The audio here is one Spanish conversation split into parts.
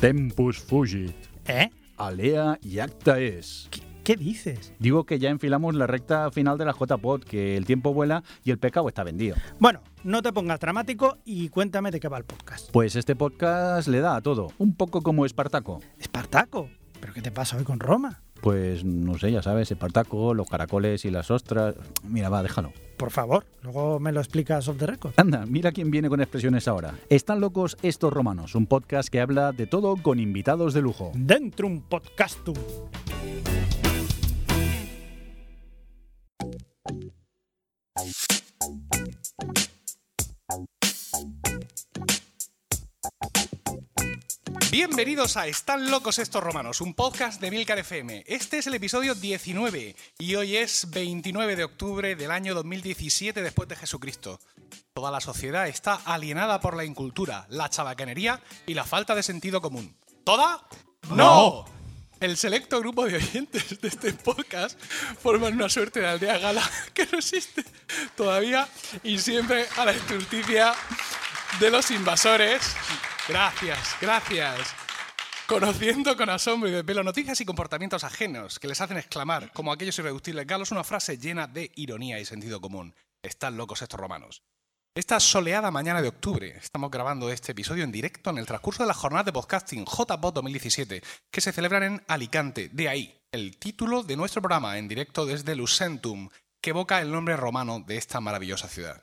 Tempus fugit. ¿Eh? Alea y acta es. ¿Qué, qué dices? Digo que ya enfilamos la recta final de la JPod, que el tiempo vuela y el pecado está vendido. Bueno, no te pongas dramático y cuéntame de qué va el podcast. Pues este podcast le da a todo, un poco como Espartaco. Espartaco. ¿Pero qué te pasa hoy con Roma? Pues no sé, ya sabes, Espartaco, los caracoles y las ostras. Mira, va, déjalo. Por favor, luego me lo explicas off the record. Anda, mira quién viene con expresiones ahora. Están locos estos romanos, un podcast que habla de todo con invitados de lujo. Dentro un podcastum. Bienvenidos a Están locos estos romanos, un podcast de Milcar FM. Este es el episodio 19 y hoy es 29 de octubre del año 2017 después de Jesucristo. Toda la sociedad está alienada por la incultura, la chabacanería y la falta de sentido común. ¿Toda? ¡No! El selecto grupo de oyentes de este podcast forman una suerte de aldea gala que no existe todavía y siempre a la justicia de los invasores. Gracias, gracias. Conociendo con asombro y de pelo noticias y comportamientos ajenos que les hacen exclamar, como aquellos irreductibles galos, una frase llena de ironía y sentido común. Están locos estos romanos. Esta soleada mañana de octubre estamos grabando este episodio en directo en el transcurso de la jornada de podcasting JPod 2017 que se celebran en Alicante. De ahí el título de nuestro programa en directo desde Lucentum, que evoca el nombre romano de esta maravillosa ciudad.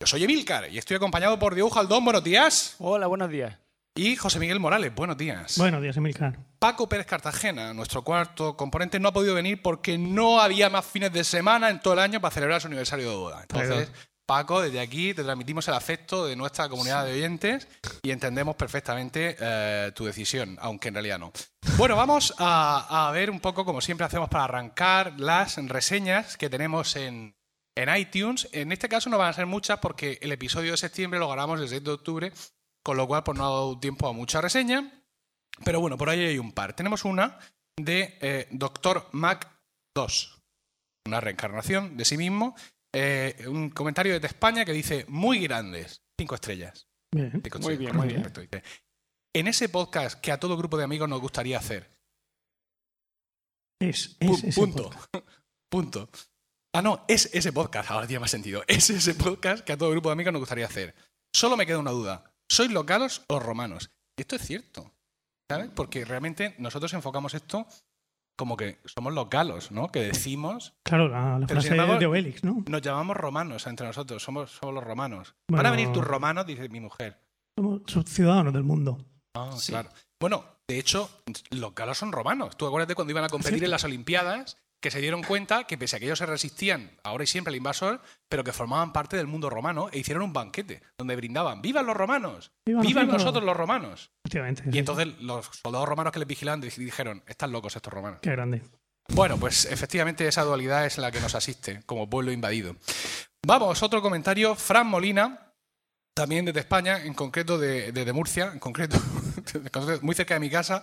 Yo soy Emilcar y estoy acompañado por Diego Jaldón, buenos días. Hola, buenos días. Y José Miguel Morales, buenos días. Buenos días, Emilcar. Paco Pérez Cartagena, nuestro cuarto componente, no ha podido venir porque no había más fines de semana en todo el año para celebrar su aniversario de boda. Entonces, Paco, desde aquí te transmitimos el afecto de nuestra comunidad de oyentes y entendemos perfectamente eh, tu decisión, aunque en realidad no. Bueno, vamos a, a, ver un poco, como siempre hacemos para arrancar, las reseñas que tenemos en, en iTunes. En este caso no van a ser muchas porque el episodio de septiembre lo grabamos el 6 de octubre, con lo cual pues, no ha dado tiempo a mucha reseña. Pero bueno, por ahí hay un par. Tenemos una de eh, Doctor Mac 2, una reencarnación de sí mismo. Eh, un comentario desde España que dice muy grandes, cinco estrellas. Bien. Cinco Muy bien, muy bien. dice. En ese podcast que a todo grupo de amigos nos gustaría hacer. Es, es ese punto. podcast. punto. Ah, no, es ese podcast, ahora tiene más sentido. Es ese podcast que a todo grupo de amigos nos gustaría hacer. Solo me queda una duda. ¿Sois localos o romanos? Esto es cierto. ¿Sabes? Porque realmente nosotros enfocamos esto como que somos localos, ¿no? Que decimos, Claro, la, frase embargo, de Obelix, ¿no? nos llamamos romanos entre nosotros, somos, somos los romanos. Bueno. Van a venir tus romanos, dice mi mujer. Somos ciudadanos del mundo. Ah, claro. Bueno, de hecho, los galos son romanos. Tú acuérdate cuando iban a competir en las Olimpiadas, que se dieron cuenta que pese a que ellos se resistían ahora y siempre al invasor, pero que formaban parte del mundo romano e hicieron un banquete donde brindaban ¡Vivan los romanos! ¡Vivan nosotros los romanos! Efectivamente. Y entonces los soldados romanos que les vigilaban di- dijeron, están locos estos romanos. Qué grande. Bueno, pues efectivamente esa dualidad es la que nos asiste como pueblo invadido. Vamos, otro comentario. Fran Molina, también desde España, en concreto de, de- de Murcia, en concreto, muy cerca de mi casa.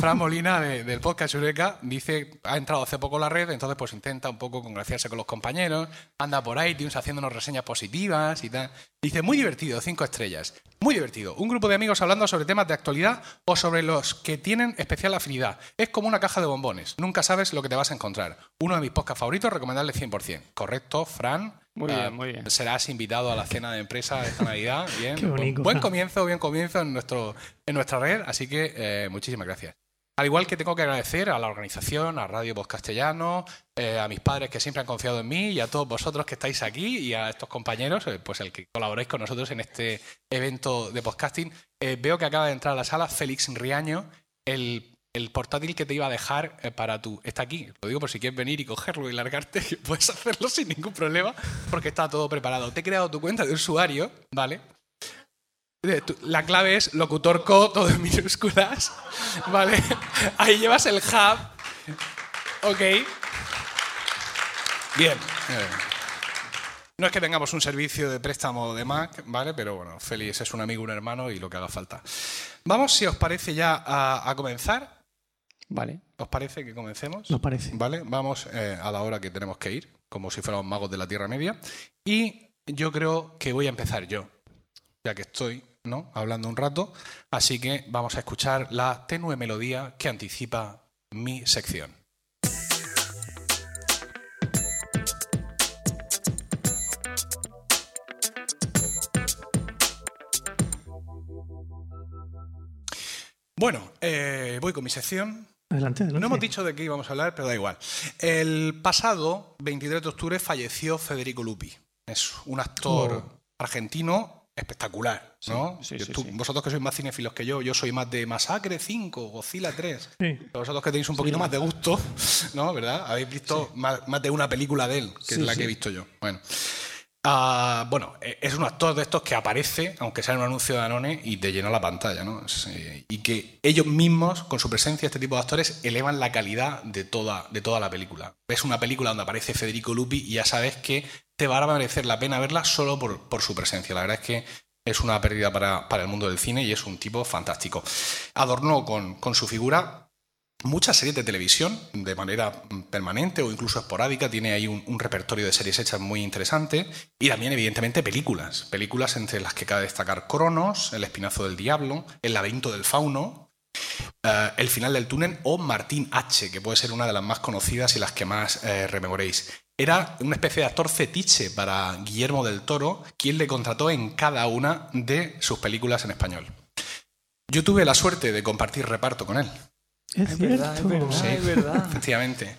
Fran Molina de- del podcast Eureka dice, ha entrado hace poco a la red, entonces pues intenta un poco congraciarse con los compañeros, anda por iTunes haciéndonos reseñas positivas y tal. Dice, muy divertido, cinco estrellas. Muy divertido. Un grupo de amigos hablando sobre temas de actualidad o sobre los que tienen especial afinidad. Es como una caja de bombones. Nunca sabes lo que te vas a encontrar. Uno de mis podcasts favoritos, recomendarle 100%. Correcto, Fran. Muy Eh, bien, muy bien. Serás invitado a la cena de empresa de esta Navidad. Bien. Qué bonito, buen comienzo, bien comienzo en, nuestro, en nuestra red. Así que eh, muchísimas gracias. Al igual que tengo que agradecer a la organización, a Radio Voz Castellano, eh, a mis padres que siempre han confiado en mí y a todos vosotros que estáis aquí y a estos compañeros, eh, pues el que colaboráis con nosotros en este evento de podcasting. Veo que acaba de entrar a la sala Félix Riaño, el, el portátil que te iba a dejar eh, para tú. Está aquí, lo digo por si quieres venir y cogerlo y largarte, puedes hacerlo sin ningún problema porque está todo preparado. Te he creado tu cuenta de usuario, ¿vale? La clave es locutorco, todo en minúsculas, ¿vale? Ahí llevas el hub, ok. Bien. No es que tengamos un servicio de préstamo de Mac, ¿vale? Pero bueno, Félix es un amigo, un hermano y lo que haga falta. Vamos, si os parece ya a comenzar. Vale. ¿Os parece que comencemos? Nos parece. Vale, vamos eh, a la hora que tenemos que ir, como si fuéramos magos de la Tierra Media. Y yo creo que voy a empezar yo, ya que estoy ¿no? Hablando un rato. Así que vamos a escuchar la tenue melodía que anticipa mi sección. Bueno, eh, voy con mi sección. Adelante, adelante. No hemos dicho de qué íbamos a hablar, pero da igual. El pasado 23 de octubre falleció Federico Lupi. Es un actor Oh. argentino espectacular, ¿no? sí, Yo- sí, tú- sí. Vosotros que sois más cinéfilos que yo, yo soy más de Masacre 5, Godzilla 3. Sí. Pero vosotros que tenéis un poquito más de gusto, ¿no? ¿Verdad? Habéis visto más, más de una película de él, que es la que he visto yo. Bueno. Ah, bueno, eh, es un actor de estos que aparece, aunque sea en un anuncio de Danone, y te llena la pantalla, ¿no? Eh, y que ellos mismos, con su presencia, este tipo de actores, elevan la calidad de toda, de toda la película. Ves una película donde aparece Federico Lupi y ya sabes que te va a merecer la pena verla solo por, por su presencia. La verdad es que es una pérdida para, para el mundo del cine y es un tipo fantástico. Adornó con, con su figura muchas series de televisión de manera mm, permanente o incluso esporádica. Tiene ahí un, repertorio de series hechas muy interesante. Y también, evidentemente, películas. Películas entre las que cabe destacar Cronos, El Espinazo del Diablo, El Laberinto del Fauno, eh, El Final del Túnel o Martín H., que puede ser una de las más conocidas y las que más eh, rememoréis. Era una especie de actor fetiche para Guillermo del Toro, quien le contrató en cada una de sus películas en español. Yo tuve la suerte de compartir reparto con él. Es, Es cierto. verdad, es verdad, Sí. es verdad. Efectivamente.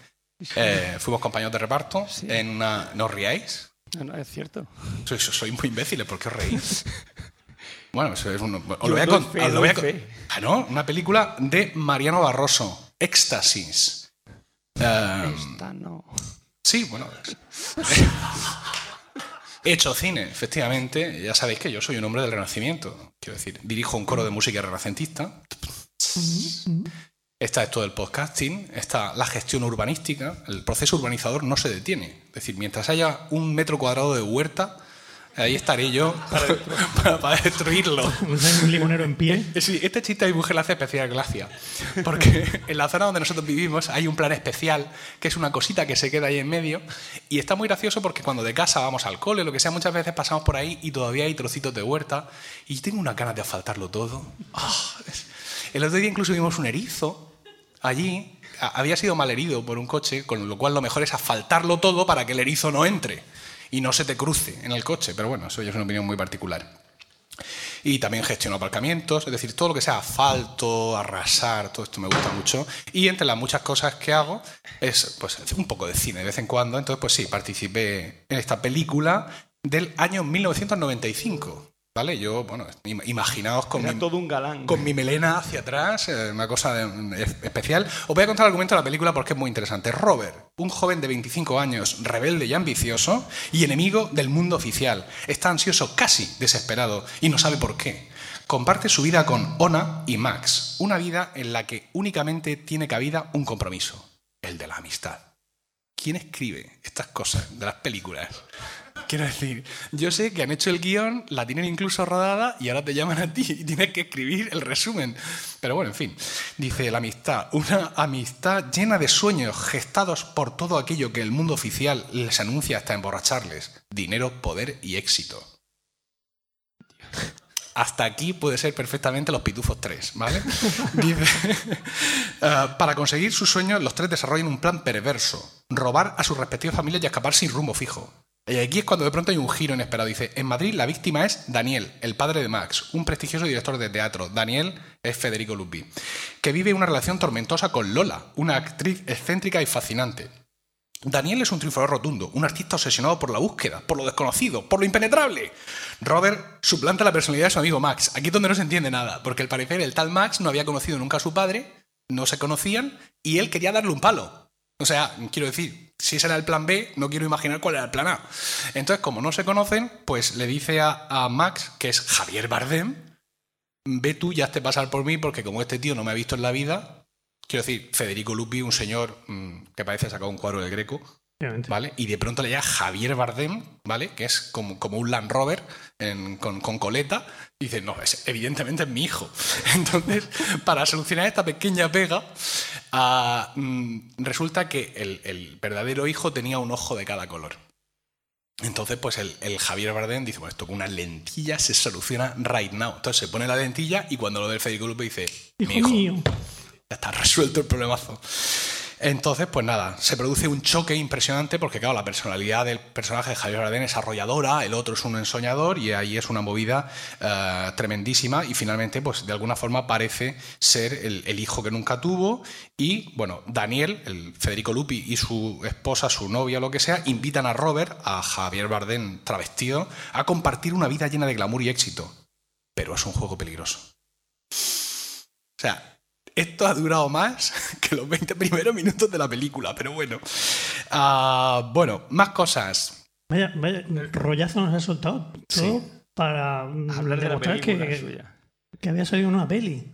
Eh, fuimos compañeros de reparto Sí. en una... ¿No os riáis? No, no, es cierto. Sois, sois muy imbéciles, ¿por qué os reís? Bueno, eso es un... Os lo voy a doy con- fe, os lo voy a doy con- fe. Ah, ¿no? Una película de Mariano Barroso, Éxtasis. Eh, Esta no. sí, bueno. He hecho cine, efectivamente. Ya sabéis que yo soy un hombre del Renacimiento. Quiero decir, dirijo un coro de música renacentista. Está esto del podcasting, está la gestión urbanística. El proceso urbanizador no se detiene. Es decir, mientras haya un metro cuadrado de huerta, ahí estaré yo para, para destruirlo. Un limonero en pie. Sí, este chiste a mi mujer le hace especial gracia. Porque en la zona donde nosotros vivimos hay un plan especial, que es una cosita que se queda ahí en medio. Y está muy gracioso porque cuando de casa vamos al cole, lo que sea, muchas veces pasamos por ahí y todavía hay trocitos de huerta. Y tengo una ganas de asfaltarlo todo. Ah, es- el otro día incluso vimos un erizo allí. Había sido mal herido por un coche, con lo cual lo mejor es asfaltarlo todo para que el erizo no entre y no se te cruce en el coche. Pero bueno, eso ya es una opinión muy particular. Y también gestiono aparcamientos, es decir, todo lo que sea asfalto, arrasar, todo esto me gusta mucho. Y entre las muchas cosas que hago es pues un poco de cine de vez en cuando. Entonces, pues sí, participé en esta película del año 1995. ¿Vale? Yo, bueno, im- imaginaos con Era mi, todo un galán. con mi melena hacia atrás, eh, una cosa de- es- especial. Os voy a contar el argumento de la película porque es muy interesante. Robert, un joven de 25 años, rebelde y ambicioso, y enemigo del mundo oficial. Está ansioso, casi desesperado, y no sabe por qué. Comparte su vida con Ona y Max, una vida en la que únicamente tiene cabida un compromiso, el de la amistad. ¿Quién escribe estas cosas de las películas? Quiero decir, yo sé que han hecho el guion, la tienen incluso rodada y ahora te llaman a ti y tienes que escribir el resumen. Pero bueno, en fin. Dice la amistad, una amistad llena de sueños gestados por todo aquello que el mundo oficial les anuncia hasta emborracharles. Dinero, poder y éxito. Hasta aquí puede ser perfectamente los Pitufos 3, ¿vale? Dice, "Ah, para conseguir sus sueños, los tres desarrollan un plan perverso, robar a sus respectivas familias y escapar sin rumbo fijo. Y aquí es cuando de pronto hay un giro inesperado. Dice, en Madrid la víctima es Daniel, el padre de Max, un prestigioso director de teatro. Daniel es Federico Lupi, que vive una relación tormentosa con Lola, una actriz excéntrica y fascinante. Daniel es un triunfador rotundo, un artista obsesionado por la búsqueda, por lo desconocido, por lo impenetrable. Robert suplanta la personalidad de su amigo Max. Aquí es donde no se entiende nada, porque al parecer el tal Max no había conocido nunca a su padre, no se conocían y él quería darle un palo. O sea, quiero decir, si ese era el plan B, no quiero imaginar cuál era el plan A. Entonces, como no se conocen, pues le dice a, a Max, que es Javier Bardem, ve tú y hazte pasar por mí, porque como este tío no me ha visto en la vida, quiero decir, Federico Lupi, un señor mm, que parece sacado un cuadro del Greco. ¿Vale? Y de pronto le llama Javier Bardem, ¿vale? Que es como, como un Land Rover en- con, con coleta. Y dice, no, es, evidentemente es mi hijo. Entonces, para solucionar esta pequeña pega, ah, mm, resulta que el, el verdadero hijo tenía un ojo de cada color. Entonces, pues el, el Javier Bardem dice, bueno, esto con una lentilla se soluciona right now. Entonces se pone la lentilla y cuando lo ve el Federico Lupi dice, mi hijo, mío. ya está resuelto el problemazo. Entonces, pues nada, se produce un choque impresionante porque, claro, la personalidad del personaje de Javier Bardem es arrolladora, el otro es un ensoñador y ahí es una movida eh, tremendísima y finalmente, pues de alguna forma parece ser el, hijo que nunca tuvo y, bueno, Daniel, el Federico Lupi y su esposa, su novia, lo que sea, invitan a Robert, a Javier Bardem travestido, a compartir una vida llena de glamour y éxito. Pero es un juego peligroso. O sea, esto ha durado más que los 20 primeros minutos de la película, pero bueno. Ah, bueno, más cosas. Vaya, vaya, rollazo nos ha soltado todo para mm, Hablar de la demostrar película que, suya. que había salido una peli.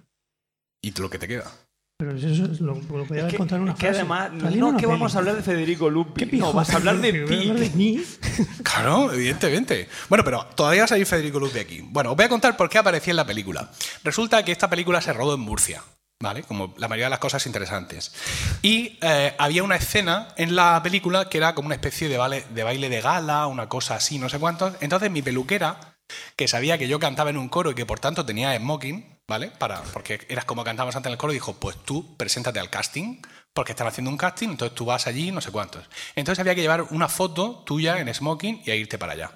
¿Y lo que te queda? Pero eso es lo, lo podía Es haber que, contado en una es que frase. además, no que vamos a hablar de Federico Lupi. ¿Qué pijo? No, vas a hablar de Pi. mí. Claro, evidentemente. Bueno, pero todavía va a salir Federico Lupi aquí. Bueno, os voy a contar por qué aparecía en la película. Resulta que esta película se rodó en Murcia. ¿Vale? Como la mayoría de las cosas interesantes. Y eh, había una escena en la película que era como una especie de, baile, de gala, una cosa así, no sé cuántos. Entonces mi peluquera, que sabía que yo cantaba en un coro y que por tanto tenía smoking, ¿vale? Para, porque eras como cantábamos antes en el coro, dijo, pues tú preséntate al casting, porque están haciendo un casting, entonces tú vas allí, no sé cuántos. Entonces había que llevar una foto tuya en smoking y irte para allá.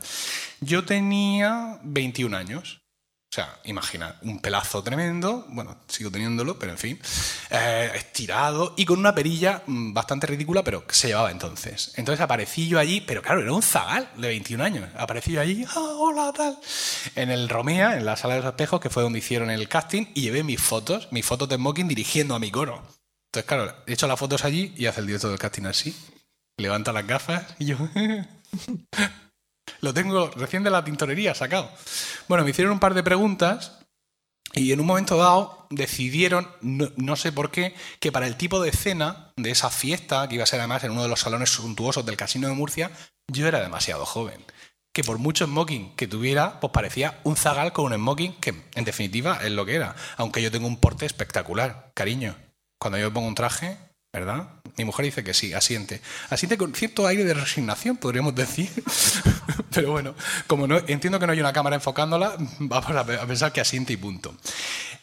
Yo tenía 21 años. O sea, imagina, un pelazo tremendo, bueno, sigo teniéndolo, pero en fin, eh, estirado y con una perilla mm, bastante ridícula, pero que se llevaba entonces. Entonces aparecí yo allí, pero claro, era un zagal de 21 años. Aparecí yo allí, ah, hola, tal, en el Romea, en la sala de los espejos, que fue donde hicieron el casting, y llevé mis fotos, mis fotos de smoking dirigiendo a mi coro. Entonces, claro, he hecho las fotos allí y hace el director del casting así, levanta las gafas y yo... Lo tengo recién de la tintorería sacado. Bueno, me hicieron un par de preguntas y en un momento dado decidieron, no, sé por qué, que para el tipo de cena de esa fiesta, que iba a ser además en uno de los salones suntuosos del Casino de Murcia, yo era demasiado joven. Que por mucho smoking que tuviera, pues parecía un zagal con un smoking que, en definitiva, es lo que era. Aunque yo tengo un porte espectacular, cariño. Cuando yo pongo un traje, ¿verdad? Mi mujer dice que sí, asiente. Asiente con cierto aire de resignación, podríamos decir. Pero bueno, como no, entiendo que no hay una cámara enfocándola, vamos a, pensar que asiente y punto.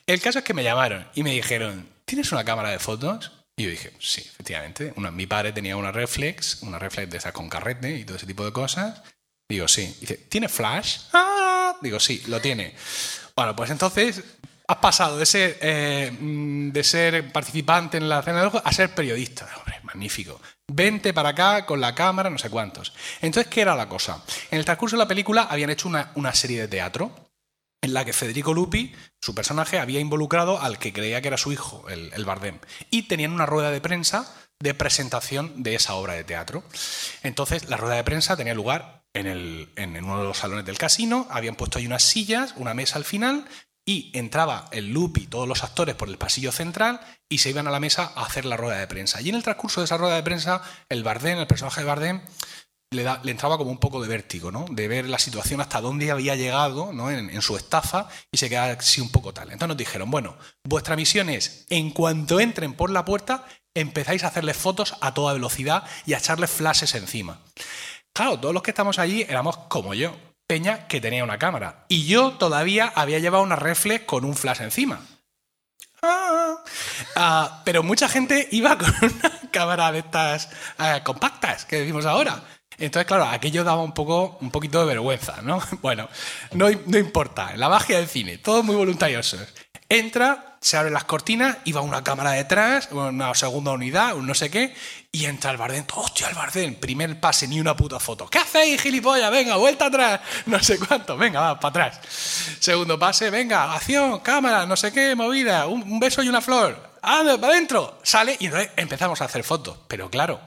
El caso es que me llamaron y me dijeron, ¿tienes una cámara de fotos? Y yo dije, sí, efectivamente. Mi padre tenía una reflex, una reflex de esas con carrete y todo ese tipo de cosas. Digo, sí. Dice, ¿tiene flash? ¡Ah! Digo, sí, lo tiene. Bueno, pues entonces has pasado de ser, eh, de ser participante en la cena de ojos a ser periodista. Hombre, magnífico. Vente para acá con la cámara, no sé cuántos. Entonces, ¿qué era la cosa? En el transcurso de la película habían hecho una, una serie de teatro en la que Federico Lupi, su personaje, había involucrado al que creía que era su hijo, el, el Bardem. Y tenían una rueda de prensa de presentación de esa obra de teatro. Entonces, la rueda de prensa tenía lugar en, el, en uno de los salones del casino, habían puesto ahí unas sillas, una mesa al final, y entraba el Lupi, todos los actores por el pasillo central y se iban a la mesa a hacer la rueda de prensa. Y en el transcurso de esa rueda de prensa, el Bardem, el personaje de Bardem, le entraba como un poco de vértigo, ¿no? De ver la situación hasta dónde había llegado ¿no? en, en, su estafa y se quedaba así un poco tal. Entonces nos dijeron, bueno, vuestra misión es, en cuanto entren por la puerta, empezáis a hacerles fotos a toda velocidad y a echarles flashes encima. Claro, todos los que estamos allí éramos como yo, Peña que tenía una cámara. Y yo todavía había llevado una reflex con un flash encima. Ah, ah, pero mucha gente iba con una cámara de estas ah, compactas que decimos ahora. Entonces, claro, aquello daba un poco, un poquito de vergüenza, ¿no? Bueno, no, no importa, la magia del cine, todos muy voluntariosos. Entra, se abren las cortinas y va una cámara detrás, una segunda unidad, un no sé qué, y entra el Bardem. ¡Hostia, el Bardem! Primer pase, ni una puta foto. ¿Qué hacéis, gilipollas? Venga, vuelta atrás. No sé cuánto. Venga, va, para atrás. Segundo pase, venga, acción, cámara, no sé qué, movida, un, beso y una flor. ¡Anda, para adentro! Sale y entonces empezamos a hacer fotos. Pero claro,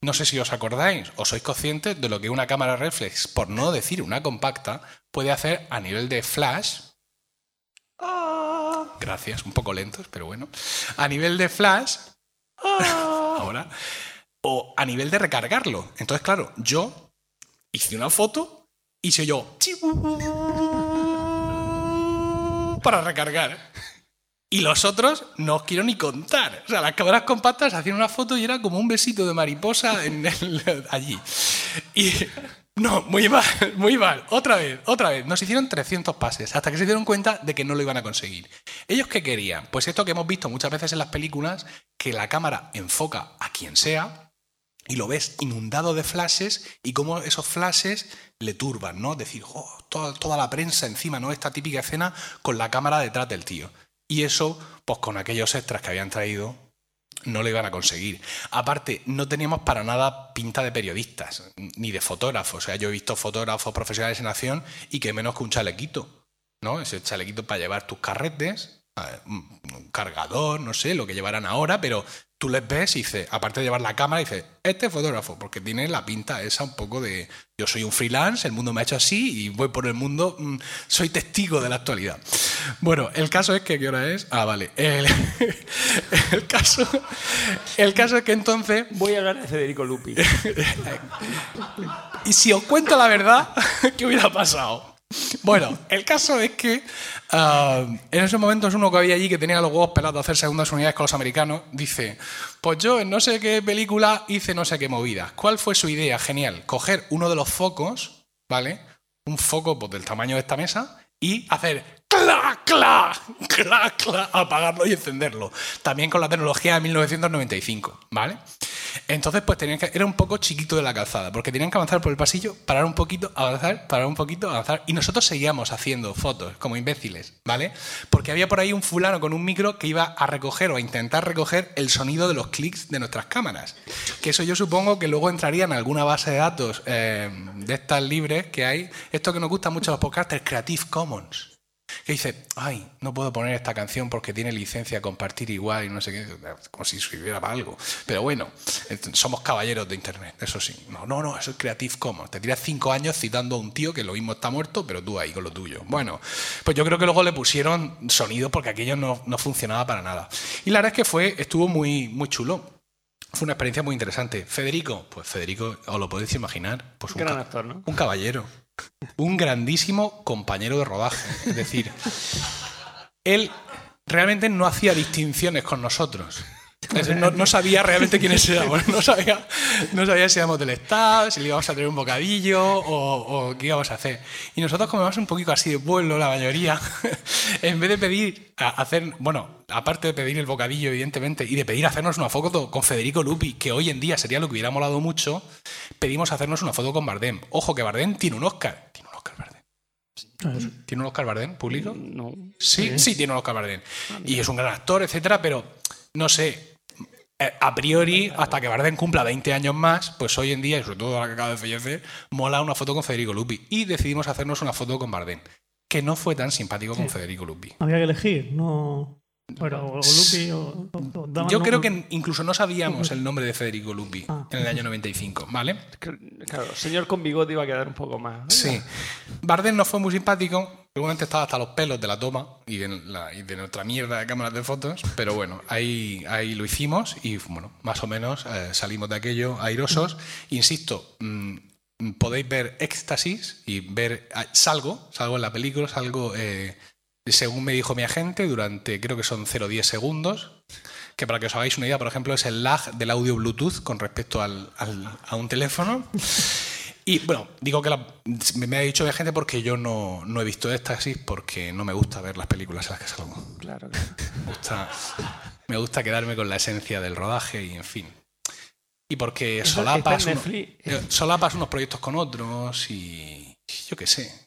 no sé si os acordáis o sois conscientes de lo que una cámara reflex, por no decir una compacta, puede hacer a nivel de flash. Gracias, un poco lentos, pero bueno. A nivel de flash. Ahora. O a nivel de recargarlo. Entonces, claro, yo hice una foto y soy yo. Para recargar. Y los otros no os quiero ni contar. O sea, las cámaras compactas hacían una foto y era como un besito de mariposa en el, allí. Y, No, muy mal, muy mal. Otra vez, otra vez. Nos hicieron 300 pases hasta que se dieron cuenta de que no lo iban a conseguir. ¿Ellos qué querían? Pues esto que hemos visto muchas veces en las películas, que la cámara enfoca a quien sea y lo ves inundado de flashes y cómo esos flashes le turban, ¿no? Decir, oh, toda, toda la prensa encima, ¿no? Esta típica escena con la cámara detrás del tío. Y eso, pues con aquellos extras que habían traído, no lo iban a conseguir. Aparte, no teníamos para nada pinta de periodistas, ni de fotógrafos. O sea, yo he visto fotógrafos profesionales en acción y que menos que un chalequito, ¿no? Ese chalequito para llevar tus carretes, un cargador, no sé, lo que llevarán ahora, pero tú les ves y dices, aparte de llevar la cámara, dices, este fotógrafo, porque tiene la pinta esa un poco de, yo soy un freelance, el mundo me ha hecho así y voy por el mundo, mm, soy testigo de la actualidad. Bueno, el caso es que, ¿qué hora es? Ah, vale. El, el caso, el caso es que entonces... Voy a hablar de Federico Lupi. y si os cuento la verdad, ¿qué hubiera pasado? Bueno, el caso es que uh, en esos momentos uno que había allí que tenía los huevos pelados a hacer segundas unidades con los americanos, dice, pues yo en no sé qué película hice no sé qué movida. ¿Cuál fue su idea? Genial. Coger uno de los focos, ¿vale? Un foco pues, del tamaño de esta mesa y hacer cla, cla, cla, cla, apagarlo y encenderlo. También con la tecnología de 1995, ¿vale? Entonces, pues tenían que, era un poco chiquito de la calzada, porque tenían que avanzar por el pasillo, parar un poquito, avanzar, parar un poquito, avanzar. Y nosotros seguíamos haciendo fotos, como imbéciles, ¿vale? Porque había por ahí un fulano con un micro que iba a recoger o a intentar recoger el sonido de los clics de nuestras cámaras. Que eso yo supongo que luego entraría en alguna base de datos eh, de estas libres que hay. Esto que nos gusta mucho a los podcasters, Creative Commons que dice, ay, no puedo poner esta canción porque tiene licencia compartir igual y no sé qué, como si sirviera para algo. Pero bueno, somos caballeros de Internet, eso sí. No, no, no, eso es Creative Commons. Te tiras cinco años citando a un tío que lo mismo está muerto, pero tú ahí con lo tuyo. Bueno, pues yo creo que luego le pusieron sonido porque aquello no, no funcionaba para nada. Y la verdad es que fue, estuvo muy, muy chulo. Fue una experiencia muy interesante. Federico, pues Federico, os lo podéis imaginar, pues un, gran actor, ¿no? un caballero un grandísimo compañero de rodaje. Es decir, él realmente no hacía distinciones con nosotros. No, sabía realmente quiénes éramos. No sabía, no sabía si éramos del Estado, si le íbamos a traer un bocadillo o, qué íbamos a hacer. Y nosotros, como un poquito así de pueblo, la mayoría, en vez de pedir, hacer, bueno, aparte de pedir el bocadillo, evidentemente, y de pedir hacernos una foto con Federico Lupi, que hoy en día sería lo que hubiera molado mucho, pedimos hacernos una foto con Bardem. Ojo que Bardem tiene un Oscar. Tiene un Oscar Bardem. ¿Tiene un Oscar Bardem público? No. Sí, sí, tiene un Oscar Bardem. Y es un gran actor, etcétera, pero no sé, a priori, hasta que Bardem cumpla 20 años más, pues hoy en día, y sobre todo ahora que acaba de fallecer, mola una foto con Federico Lupi. Y decidimos hacernos una foto con Bardem, que no fue tan simpático con Federico Lupi. Había que elegir, no. Pero Lupi o, Yo creo que incluso no sabíamos el nombre de Federico Lupi ah. en el año 95, ¿vale? Claro, señor con bigote iba a quedar un poco más. Sí. Bardem no fue muy simpático, Seguramente estaba hasta los pelos de la toma y de, nuestra mierda de cámaras de fotos, pero bueno, ahí, ahí lo hicimos y bueno, más o menos eh, salimos de aquello airosos. Insisto, mm, podéis ver éxtasis y ver. Ah, salgo, salgo en la película, salgo, eh, según me dijo mi agente, durante creo que son 0,10 segundos. Que para que os hagáis una idea, por ejemplo, es el lag del audio Bluetooth con respecto al, a un teléfono. Y bueno, digo que me ha dicho de gente porque yo no, he visto éxtasis porque no me gusta ver las películas en las que salgo. Claro, Me gusta, quedarme con la esencia del rodaje y en fin. Y porque solapas, eh, solapas unos proyectos con otros y yo qué sé.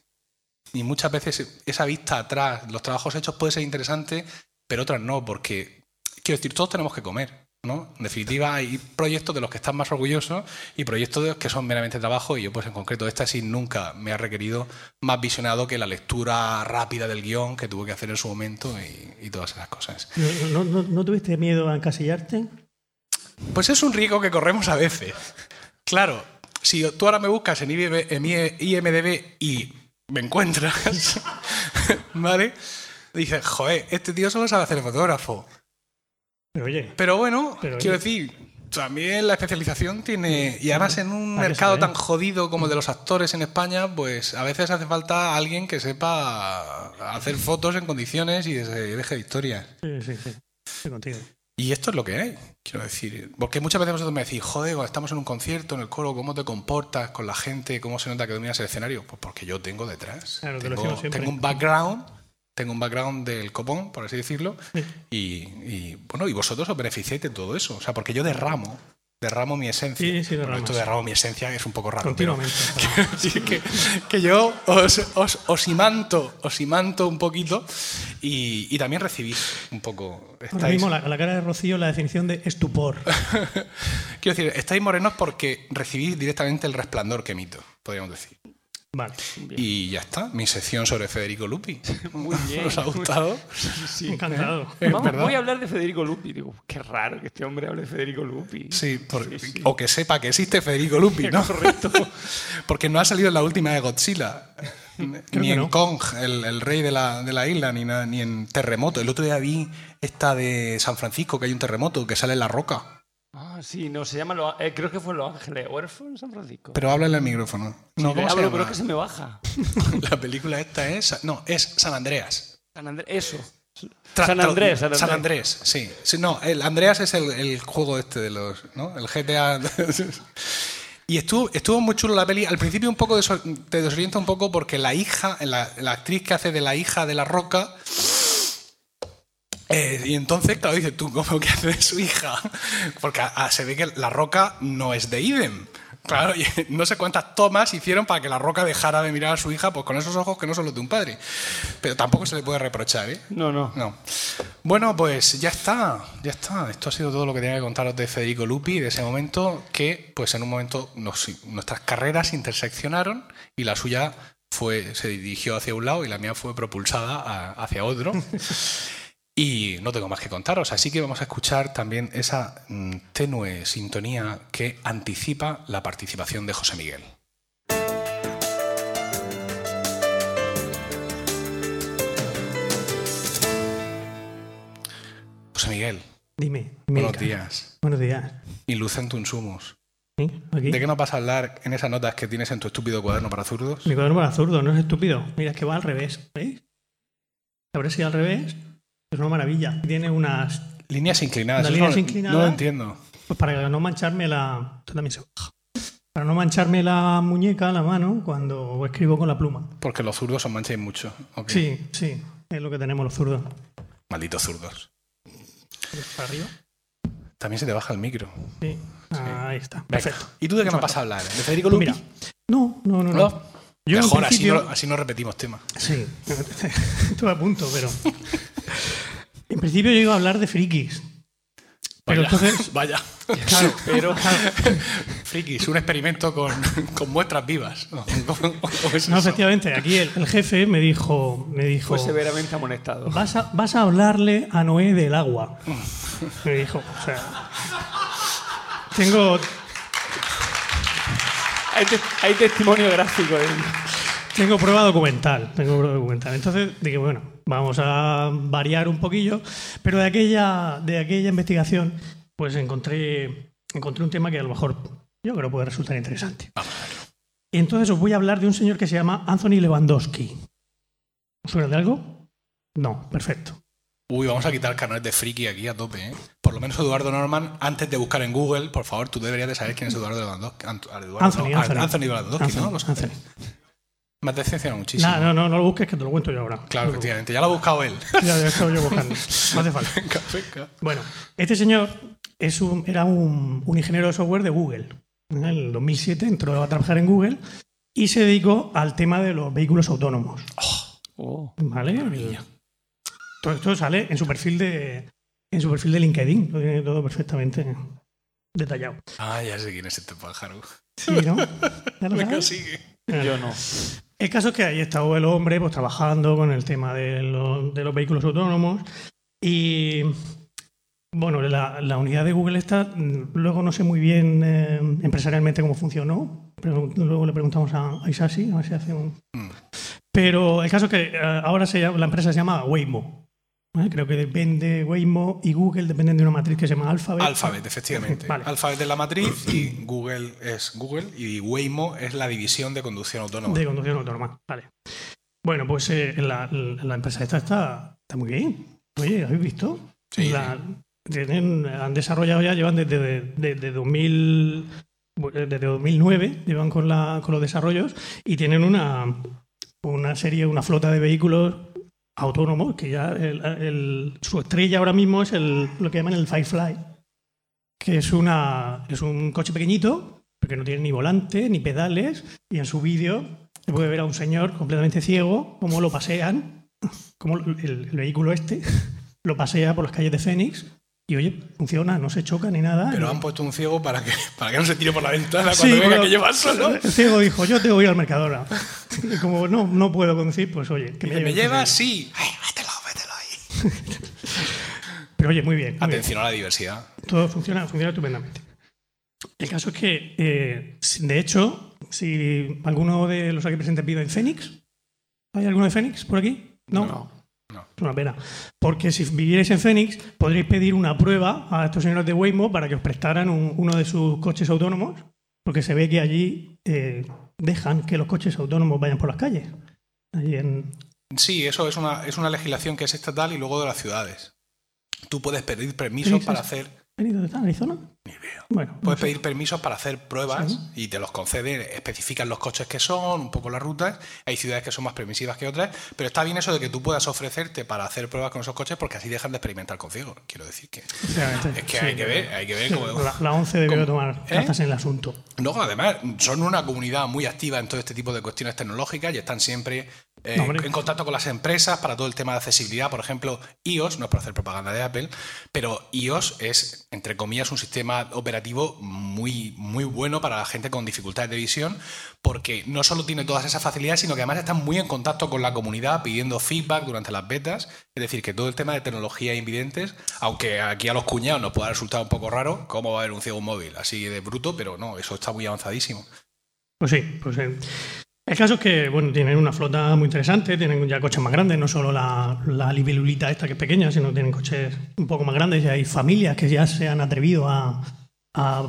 Y muchas veces esa vista atrás, los trabajos hechos puede ser interesante, pero otras no, porque quiero decir, todos tenemos que comer. ¿no? En definitiva, hay proyectos de los que están más orgullosos y proyectos de los que son meramente trabajo y yo, pues en concreto, esta sí nunca me ha requerido más visionado que la lectura rápida del guion que tuve que hacer en su momento y, todas esas cosas. ¿No, tuviste miedo a encasillarte? Pues es un riesgo que corremos a veces. Claro, si tú ahora me buscas en, IMDB y me encuentras, ¿vale? Dices, joder, este tío solo sabe hacer fotógrafo. Pero oye. Pero bueno, quiero decir, también la especialización tiene. Y además en un mercado tan jodido como el de los actores en España, pues a veces hace falta alguien que sepa hacer fotos en condiciones y se deje de historias. Sí, sí, sí. Estoy contigo. Y esto es lo que hay, quiero decir. Porque muchas veces vosotros me decís, joder, cuando estamos en un concierto, en el coro, ¿cómo te comportas con la gente? ¿Cómo se nota que dominas el escenario? Pues porque yo tengo detrás. Claro, te lo tengo, siempre. tengo un background, tengo un background del copón, por así decirlo. Y, y, bueno, y vosotros os beneficiáis de todo eso. O sea, porque yo derramo, derramo mi esencia. Sí, sí, Bueno, esto de derramo mi esencia es un poco raro. Continuamente. Que, que yo os, os, os imanto, os imanto un poquito y, y también recibís un poco. Ahora Estáis, mismo la, la cara de Rocío la definición de estupor. quiero decir, estáis morenos porque recibís directamente el resplandor que emito, podríamos decir. Vale. Y ya está, mi sección sobre Federico Lupi. Muy bien. ¿Os ha gustado? Sí. Encantado. Vamos, voy a hablar de Federico Lupi. Digo, qué raro que este hombre hable de Federico Lupi. Sí, por- Sí, sí. o que sepa que existe Federico Lupi, ¿no? Correcto. Porque no ha salido en la última de Godzilla. ni en no. Kong, el, el rey de la, de la isla, ni, nada, ni en Terremoto. El otro día vi esta de San Francisco, que hay un terremoto, que sale en la roca. Ah, sí, no, se llama, Los- eh, creo que fue en Los Ángeles. ¿O era- fue en San Francisco? Pero háblale al micrófono. No, Le ¿cómo se hablo, llama? pero es que se me baja. La película esta es... No, es San Andreas. San Andrés, eso. Tra- San tra- Andrés, San Andrés. San Andrés, sí. Sí, No, el Andreas es el, el juego este de los... ¿no? El GTA... Y estuvo, estuvo muy chulo la peli. Al principio un poco deso- te desorienta un poco porque la hija, la, la actriz que hace de la hija de la roca... eh, y entonces, claro, dices tú, ¿cómo que hace su hija? Porque ah, se ve que la roca no es de Idem. Claro, y no sé cuántas tomas hicieron para que la roca dejara de mirar a su hija pues con esos ojos que no son los de un padre. Pero tampoco se le puede reprochar, ¿eh? No, no. No. Bueno, pues ya está, ya está. Esto ha sido todo lo que tenía que contaros de Federico Lupi, de ese momento que, pues en un momento nos- nuestras carreras interseccionaron y la suya fue, se dirigió hacia un lado y la mía fue propulsada a- hacia otro. Y no tengo más que contaros, así que vamos a escuchar también esa mm, tenue sintonía que anticipa la participación de José Miguel. José Miguel, Dime. buenos días. Buenos días. Ilucentum sumus. ¿Sí? Aquí. ¿De qué nos vas a hablar en esas notas que tienes en tu estúpido cuaderno para zurdos? Mi cuaderno para zurdo, no es estúpido. Mira, es que va al revés. ¿Veis? Habrá sido al revés. Es una maravilla. Tiene unas. Líneas inclinadas. Líneas no, inclinadas. No lo entiendo. Pues para no mancharme la. Esto también se baja. Para no mancharme la muñeca, la mano, cuando escribo con la pluma. Porque los zurdos os mancháis mucho. Sí, sí. Es lo que tenemos los zurdos. Malditos zurdos. Para arriba. También se te baja el micro. Sí. Ahí está. Venga. Perfecto. ¿Y tú de qué nos vas a hablar? ¿De Federico Pues Lupi? mira. No, no, no. no. ¿No? Yo Mejor, así no, así no repetimos temas. Sí, estuve a punto, pero. En principio yo iba a hablar de frikis. Pero Vaya, entonces. vaya. Claro, Pero Frikis, un experimento con, con muestras vivas. ¿no? ¿Cómo- cómo es no, eso? efectivamente, aquí el, el jefe me dijo. Me dijo fue severamente amonestado. vas a, vas a hablarle a Noé del agua. Me dijo, o sea. Tengo, Hay, te- hay testimonio gráfico de tengo prueba documental. Tengo prueba documental. Entonces dije, bueno, vamos a variar un poquillo. Pero de aquella, de aquella investigación, pues encontré, encontré un tema que a lo mejor yo creo puede resultar interesante. Y entonces os voy a hablar de un señor que se llama Anthony Lewandowski. ¿Os suena de algo? No, perfecto. Uy, vamos a quitar canales de friki aquí a tope, ¿eh? Por lo menos Eduardo Norman, antes de buscar en Google, por favor, tú deberías de saber quién es Eduardo Lewandowski. Eduardo, Anthony, no, Anthony. Anthony Lewandowski, ¿no? Anthony, Lo sé. Anthony. Me ha decepcionado muchísimo. Nah, no, no, no lo busques que te lo cuento yo ahora. Claro, No lo efectivamente. Ya lo ha buscado él. Ya, ya he estado yo buscando. No hace falta. Venga, venga. Bueno, este señor es un- era un, un ingeniero de software de Google. En el 2007 entró a trabajar en Google y se dedicó al tema de los vehículos autónomos. Oh. ¿Vale? Todo esto sale en su perfil de en su perfil de LinkedIn, lo tiene todo perfectamente detallado. Ah, ya sé quién es este pájaro. Sí, ¿no? ¿Ya lo sigue. Yo no. El caso es que ahí estaba el hombre pues, trabajando con el tema de, los- de los vehículos autónomos y bueno, la, la unidad de Google esta, mm, luego no sé muy bien eh, empresarialmente cómo funcionó, pero luego le preguntamos a, a Isasi a ver si hace un... Mm. Pero el caso es que eh, ahora se llama- la empresa se llama Waymo. Creo que depende Waymo y Google dependen de una matriz que se llama Alphabet. Alphabet, efectivamente. Vale. Alphabet es la matriz y Google es Google y Waymo es la división de conducción autónoma. De conducción autónoma, vale. Bueno, pues eh, la, la empresa esta está, está muy bien. Oye, ¿habéis visto? Sí, La- tienen, han desarrollado ya, llevan desde, desde 2000, desde 2009, llevan con, la, con los desarrollos y tienen una, una serie, una flota de vehículos autónomos, que ya el- el- su estrella ahora mismo es el, lo que llaman el Firefly, que es, una, es un coche pequeñito, porque no tiene ni volante, ni pedales, y en su vídeo se puede ver a un señor completamente ciego, cómo lo pasean, cómo el, el vehículo este lo pasea por las calles de Fénix, y oye, funciona, no se choca ni nada. Pero han puesto un ciego para que, para que no se tire por la ventana Sí, cuando venga pero que lleva solo. El ciego dijo, yo tengo que ir al Mercadona. Y como no, no puedo conducir, pues oye, que me, ¿Me entonces". Sí. Ay, mételo, mételo ahí. Pero oye, muy bien. muy bien. Atención a la diversidad. Todo funciona, funciona estupendamente. El caso es que, eh, de hecho, si alguno de los aquí presentes vive en Fénix, ¿hay alguno de Fénix por aquí? No. No. Es una pena. Porque si vivierais en Fénix, podréis pedir una prueba a estos señores de Waymo para que os prestaran un- uno de sus coches autónomos, porque se ve que allí eh, dejan que los coches autónomos vayan por las calles. Allí en, Sí, eso es una, es una legislación que es estatal y luego de las ciudades. Tú puedes pedir permisos para hacer. ¿Fénix dónde está? ¿Arizona? No Puedes sé. pedir permisos para hacer pruebas Sí. y te los conceden, especifican los coches que son, un poco las rutas. Hay ciudades que son más permisivas que otras, pero está bien eso de que tú puedas ofrecerte para hacer pruebas con esos coches porque así dejan de experimentar con ciegos. Quiero decir que es que Sí. hay que ver, hay que ver Sí, cómo. la, la 11 debió tomar ¿Eh? cartas en el asunto. Luego, además, son una comunidad muy activa en todo este tipo de cuestiones tecnológicas y están siempre eh, No, en contacto con las empresas para todo el tema de accesibilidad. Por ejemplo, iOS, no es por hacer propaganda de Apple, pero iOS es, entre comillas, un sistema operativo muy, muy bueno para la gente con dificultades de visión, porque no solo tiene todas esas facilidades, sino que además están muy en contacto con la comunidad, pidiendo feedback durante las betas. Es decir, que todo el tema de tecnología e invidentes, aunque aquí a los cuñados nos pueda resultar un poco raro, ¿cómo va a haber un ciego móvil? Así de bruto, pero no, eso está muy avanzadísimo. Pues sí, pues sí. El caso es que, bueno, tienen una flota muy interesante, tienen ya coches más grandes, no solo la, libelulita esta que es pequeña, sino tienen coches un poco más grandes y hay familias que ya se han atrevido a,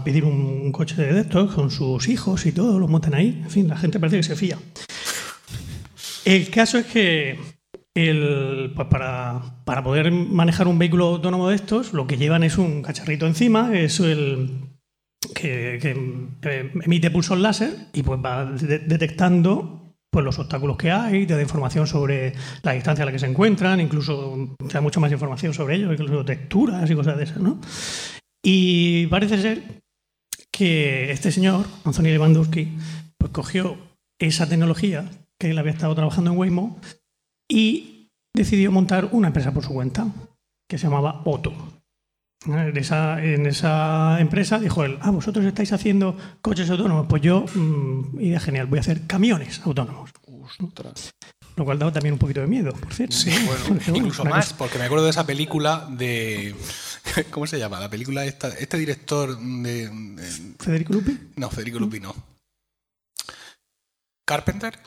pedir un, un coche de estos con sus hijos y todo, los montan ahí. En fin, la gente parece que se fía. El caso es que el, pues para, para poder manejar un vehículo autónomo de estos, lo que llevan es un cacharrito encima, es el, que, eh, emite pulsos láser y pues va de- detectando pues los obstáculos que hay, te da información sobre la distancia a la que se encuentran, incluso te mucha más información sobre ellos, incluso texturas y cosas de esas, ¿no? Y parece ser que este señor, Anthony Lewandowski, pues cogió esa tecnología que él había estado trabajando en Waymo y decidió montar una empresa por su cuenta que se llamaba Otto. En esa, en esa empresa dijo él, ah, vosotros estáis haciendo coches autónomos, pues yo, mm, idea genial, voy a hacer camiones autónomos. Ostras. Lo cual daba también un poquito de miedo, por cierto. Sí, bueno, incluso más, cosa- porque me acuerdo de esa película de. ¿Cómo se llama? La película esta, este director de, de- Federico Lupi. No, Federico Lupi no. ¿Carpenter?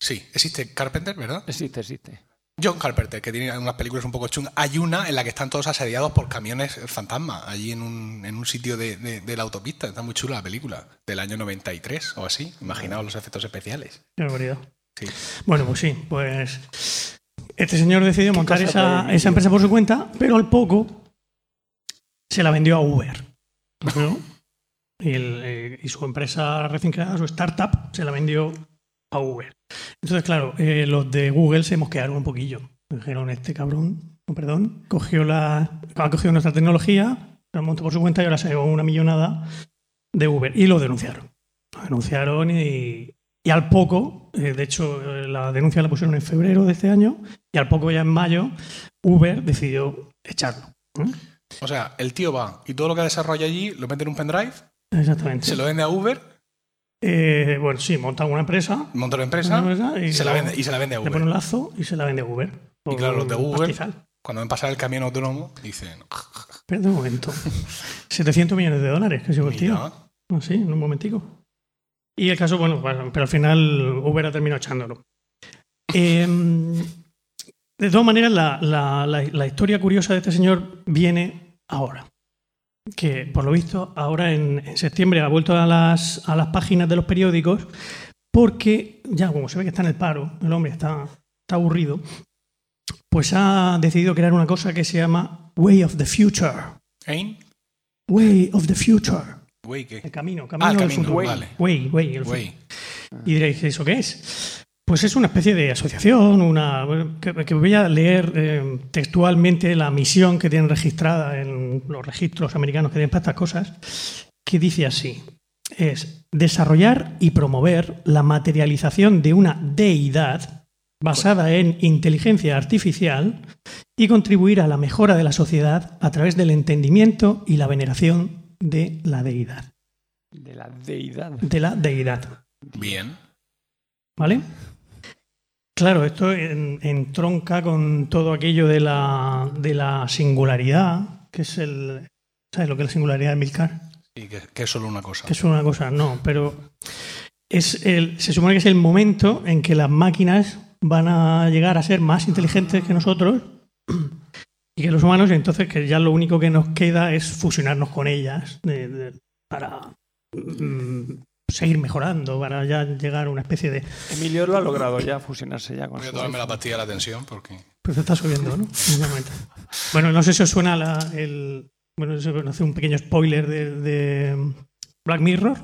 Sí, existe Carpenter, ¿verdad? Existe, existe. John Carpenter, que tiene unas películas un poco chungas. Hay una en la que están todos asediados por camiones fantasma, allí en un, en un sitio de, de- de la autopista. Está muy chula la película, del año 93 o así. Imaginaos los efectos especiales. Qué barbaridad. Sí. Bueno, pues sí, pues este señor decidió montar esa, esa empresa por su cuenta, pero al poco se la vendió a Uber. ¿no? Y, el, eh, y su empresa recién creada, su startup, se la vendió a Uber. Entonces, claro, eh, los de Google se mosquearon un poquillo. Dijeron, este cabrón, no, perdón, cogió la, ha cogido nuestra tecnología, la montó por su cuenta y ahora se llevó una millonada de Uber. Y lo denunciaron. Lo denunciaron y, y al poco, eh, de hecho, eh, la denuncia la pusieron en febrero de este año, y al poco ya en mayo, Uber decidió echarlo. ¿eh? O sea, el tío va y todo lo que desarrolla allí lo mete en un pendrive, Exactamente. se lo vende a Uber, Eh, bueno, sí, monta una empresa, monta una empresa una empresa y se la vende, y se la vende a le pone un Uber. lazo y se la vende a Uber. Y claro, los de pastizal. Cuando ven pasar el camión autónomo, dicen. Espera un momento. 700 millones de dólares que se tío. Mira, Ah, sí, en un momentico. Y el caso, bueno, pero al final Uber ha terminado echándolo. Em, de todas maneras, la, la- la- la historia curiosa de este señor viene ahora. Que por lo visto, ahora en, en septiembre ha vuelto a las, a las páginas de los periódicos porque, ya como se ve que está en el paro, el hombre está, está aburrido, pues ha decidido crear una cosa que se llama Way of the Future. Ain. Way of the Future. ¿qué? El camino, camino Ah, del camino, futuro. vale. Way, way, el Güey. Y diréis, ¿eso qué es? Pues es una especie de asociación, una que, que voy a leer eh, textualmente la misión que tienen registrada en los registros americanos que tienen para estas cosas, que dice así, es desarrollar y promover la materialización de una deidad basada en inteligencia artificial y contribuir a la mejora de la sociedad a través del entendimiento y la veneración de la deidad. De la deidad. De la deidad. Bien. ¿Vale? Claro, esto en- entronca con todo aquello de la, de la singularidad, que es el. ¿Sabes lo que es la singularidad de Milcar? Y que, que es solo una cosa. Que es una cosa, no, pero es el, se supone que es el momento en que las máquinas van a llegar a ser más inteligentes que nosotros y que los humanos, y entonces que ya lo único que nos queda es fusionarnos con ellas de- de- para mm, seguir mejorando, para ya llegar a una especie de... Emilio lo ha logrado ya fusionarse ya con Voy a su tomarme la pastilla de la tensión porque. Pues se está subiendo, ¿no? Bueno, no sé si os suena la- el. Bueno, eso hace un pequeño spoiler de, de Black Mirror,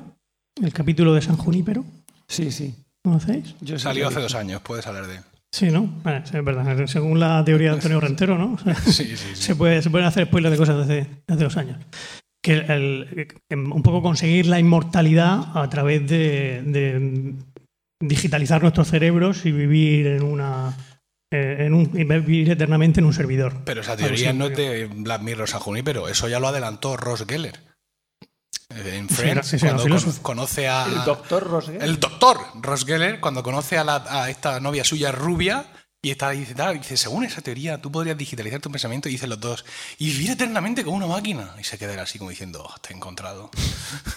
el capítulo de San Junípero. Sí, sí. ¿Conocéis? Yo Salió hace dos años, puedes hablar de. Sí, ¿no? Es verdad. Según la teoría de Antonio Rentero, ¿no? O sea, Sí, sí, sí. se, puede, se pueden hacer spoilers de cosas de hace, de hace dos años. Que el- un poco conseguir la inmortalidad a través de, de digitalizar nuestros cerebros y vivir en una. eh, en un, y vivir eternamente en un servidor. Pero esa teoría no es de Black Mirror San pero eso ya lo adelantó Ross Geller. Eh, En Friends, cuando conoce a. El doctor Rosger. El doctor Ross Geller, cuando conoce a, la- a esta novia suya rubia, y está dice, tal, dice, según esa teoría, tú podrías digitalizar tu pensamiento, y dicen los dos, y vivir eternamente como una máquina. Y se queda así como diciendo, oh, te he encontrado.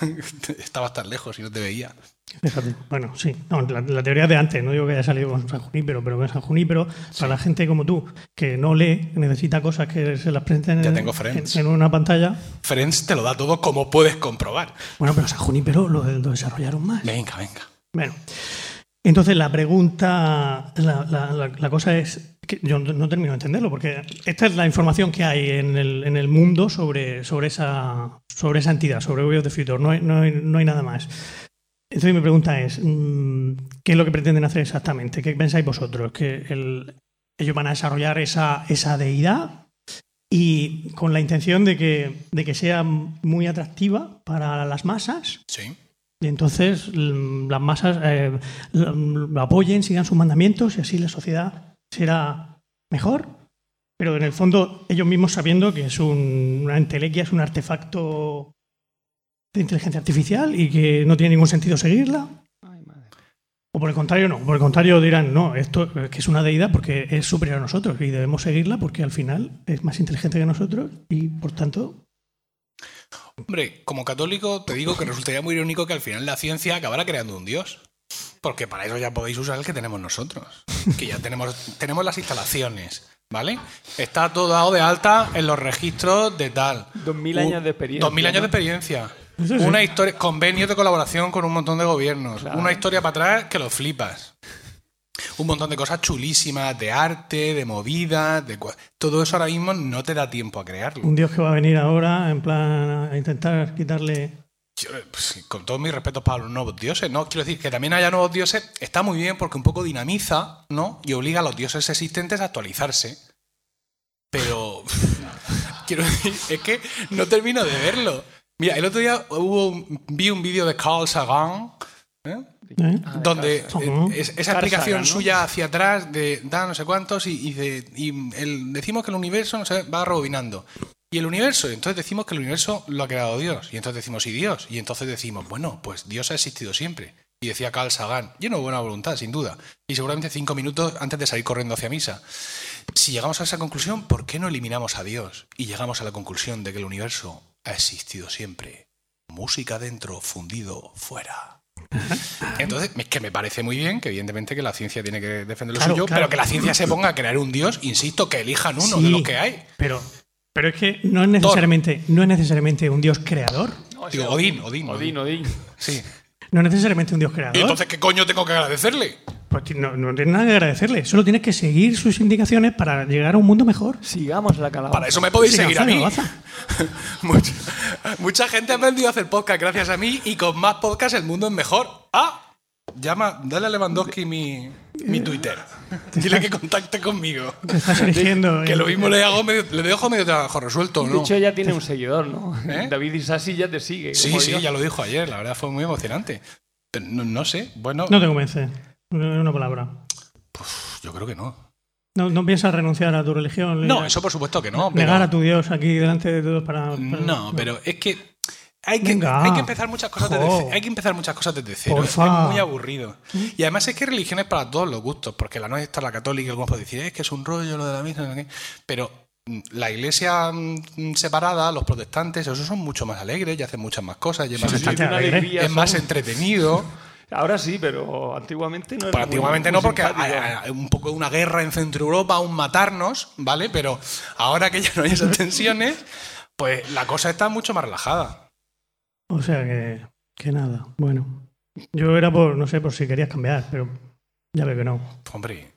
Estabas tan lejos y no te veía. Fíjate. Bueno, sí. No, la, la teoría de antes, no digo que haya salido con San Junípero, pero con San Junípero, para la gente como tú, que no lee, necesita cosas que se las presenten Ya en, tengo en- en una pantalla. Friends te lo da todo como puedes comprobar. Bueno, pero San Junípero lo, lo desarrollaron más. Venga, venga. Bueno, entonces la pregunta, la, la- la- cosa es que yo no no termino de entenderlo, porque esta es la información que hay en el, en el mundo sobre, sobre, esa, sobre esa entidad, sobre Way of the Future, no hay, no hay- no hay nada más. Entonces mi pregunta es, mm, ¿qué es lo que pretenden hacer exactamente? ¿Qué pensáis vosotros? ¿Que el- ellos van a desarrollar esa, esa deidad y con la intención de que, de que sea muy atractiva para las masas? Sí. Y entonces mm, las masas eh, lo, lo apoyen, sigan sus mandamientos y así la sociedad será mejor. Pero en el fondo, ellos mismos sabiendo que es un- una entelequia, es un artefacto de inteligencia artificial y que no tiene ningún sentido seguirla. Ay, madre. O por el contrario, no. Por el contrario, dirán, no, esto eh, que es una deidad porque es superior a nosotros y debemos seguirla porque al final es más inteligente que nosotros y por tanto. Hombre, como católico te digo que resultaría muy irónico que al final la ciencia acabara creando un dios. Porque para eso ya podéis usar el que tenemos nosotros. Que ya tenemos, tenemos las instalaciones, ¿vale? Está todo dado de alta en los registros de tal. Dos mil años de experiencia. Dos mil años de experiencia. Sí. Una historia, convenios de colaboración con un montón de gobiernos. Claro. Una historia para atrás que lo flipas. Un montón de cosas chulísimas, de arte, de movidas, de todo eso ahora mismo no te da tiempo a crearlo. Un dios que va a venir ahora en plan a intentar quitarle Yo, pues, con todos mis respetos para los nuevos dioses, ¿no? Quiero decir que también haya nuevos dioses está muy bien porque un poco dinamiza, ¿no? Y obliga a los dioses existentes a actualizarse. Pero. quiero decir, es que no termino de verlo. Mira, el otro día hubo un- vi un vídeo de Carl Sagan, ¿eh? ¿Eh? Ah, de donde eh, es- esa explicación Sagan, ¿no? suya hacia atrás de da no sé cuántos y, y de- y el- decimos que el universo no sé, va rebobinando. Y el universo, entonces decimos que el universo lo ha creado Dios. Y entonces decimos, ¿y Dios? Y entonces decimos, bueno, pues Dios ha existido siempre. Y decía Carl Sagan, lleno de buena voluntad, sin duda. Y seguramente cinco minutos antes de salir corriendo hacia misa. Si llegamos a esa conclusión, ¿por qué no eliminamos a Dios? Y llegamos a la conclusión de que el universo ha existido siempre. Música dentro, fundido fuera. Entonces, es que me parece muy bien que evidentemente que la ciencia tiene que defender lo Claro, suyo, claro. pero que la ciencia se ponga a crear un Dios, insisto, que elijan uno Sí. de los que hay. Pero, pero es que no es necesariamente, no es necesariamente un dios creador. No, Digo, ese Odín, Odín, Odín, Odín. Sí. No es necesariamente un dios ¿Y creador. entonces qué coño tengo que agradecerle? Pues no, no tienes nada que agradecerle. Solo tienes que seguir sus indicaciones para llegar a un mundo mejor. Sigamos la calabaza. Para eso me podéis seguir a mí. mucha, mucha gente ha aprendido a hacer podcast gracias a mí y con más podcast el mundo es mejor. Ah, llama, dale a Lewandowski mi, mi Twitter. Dile que contacte conmigo. Te estás erigiendo. Que lo mismo le hago medio, le dejo medio trabajo resuelto, De ¿no? hecho, ya tiene un seguidor, ¿no? ¿Eh? David Isasi ya te sigue. Sí, sí, yo. ya lo dijo ayer, la verdad fue muy emocionante. Pero no, no sé, bueno, No te convence. No- Una palabra. yo creo que no. No, no piensas renunciar a tu religión. No, eso por supuesto que no. Negar pero- a tu Dios aquí delante de todos para. para- No, pero es que hay que, Venga. hay que empezar muchas cosas desde hay que empezar muchas cosas desde cero. Porfa. Es muy aburrido. Y además es que religión es para todos los gustos, porque la nuestra, la católica, y algunos pueden decir, es que es un rollo lo de la misa, no sé qué". pero mm, la iglesia mm, separada, los protestantes, esos son mucho más alegres y hacen muchas más cosas y es más, Sí, sí, entre- una alegre. alegría es más son. entretenido. Ahora sí, pero antiguamente no era muy- antiguamente muy no, porque hay, hay un poco de una guerra en Centro Europa, un matarnos, ¿vale? Pero ahora que ya no hay esas tensiones, pues la cosa está mucho más relajada. O sea que, que nada. Bueno. Yo era por, no sé, por si querías cambiar, pero ya veo que no. Hombre,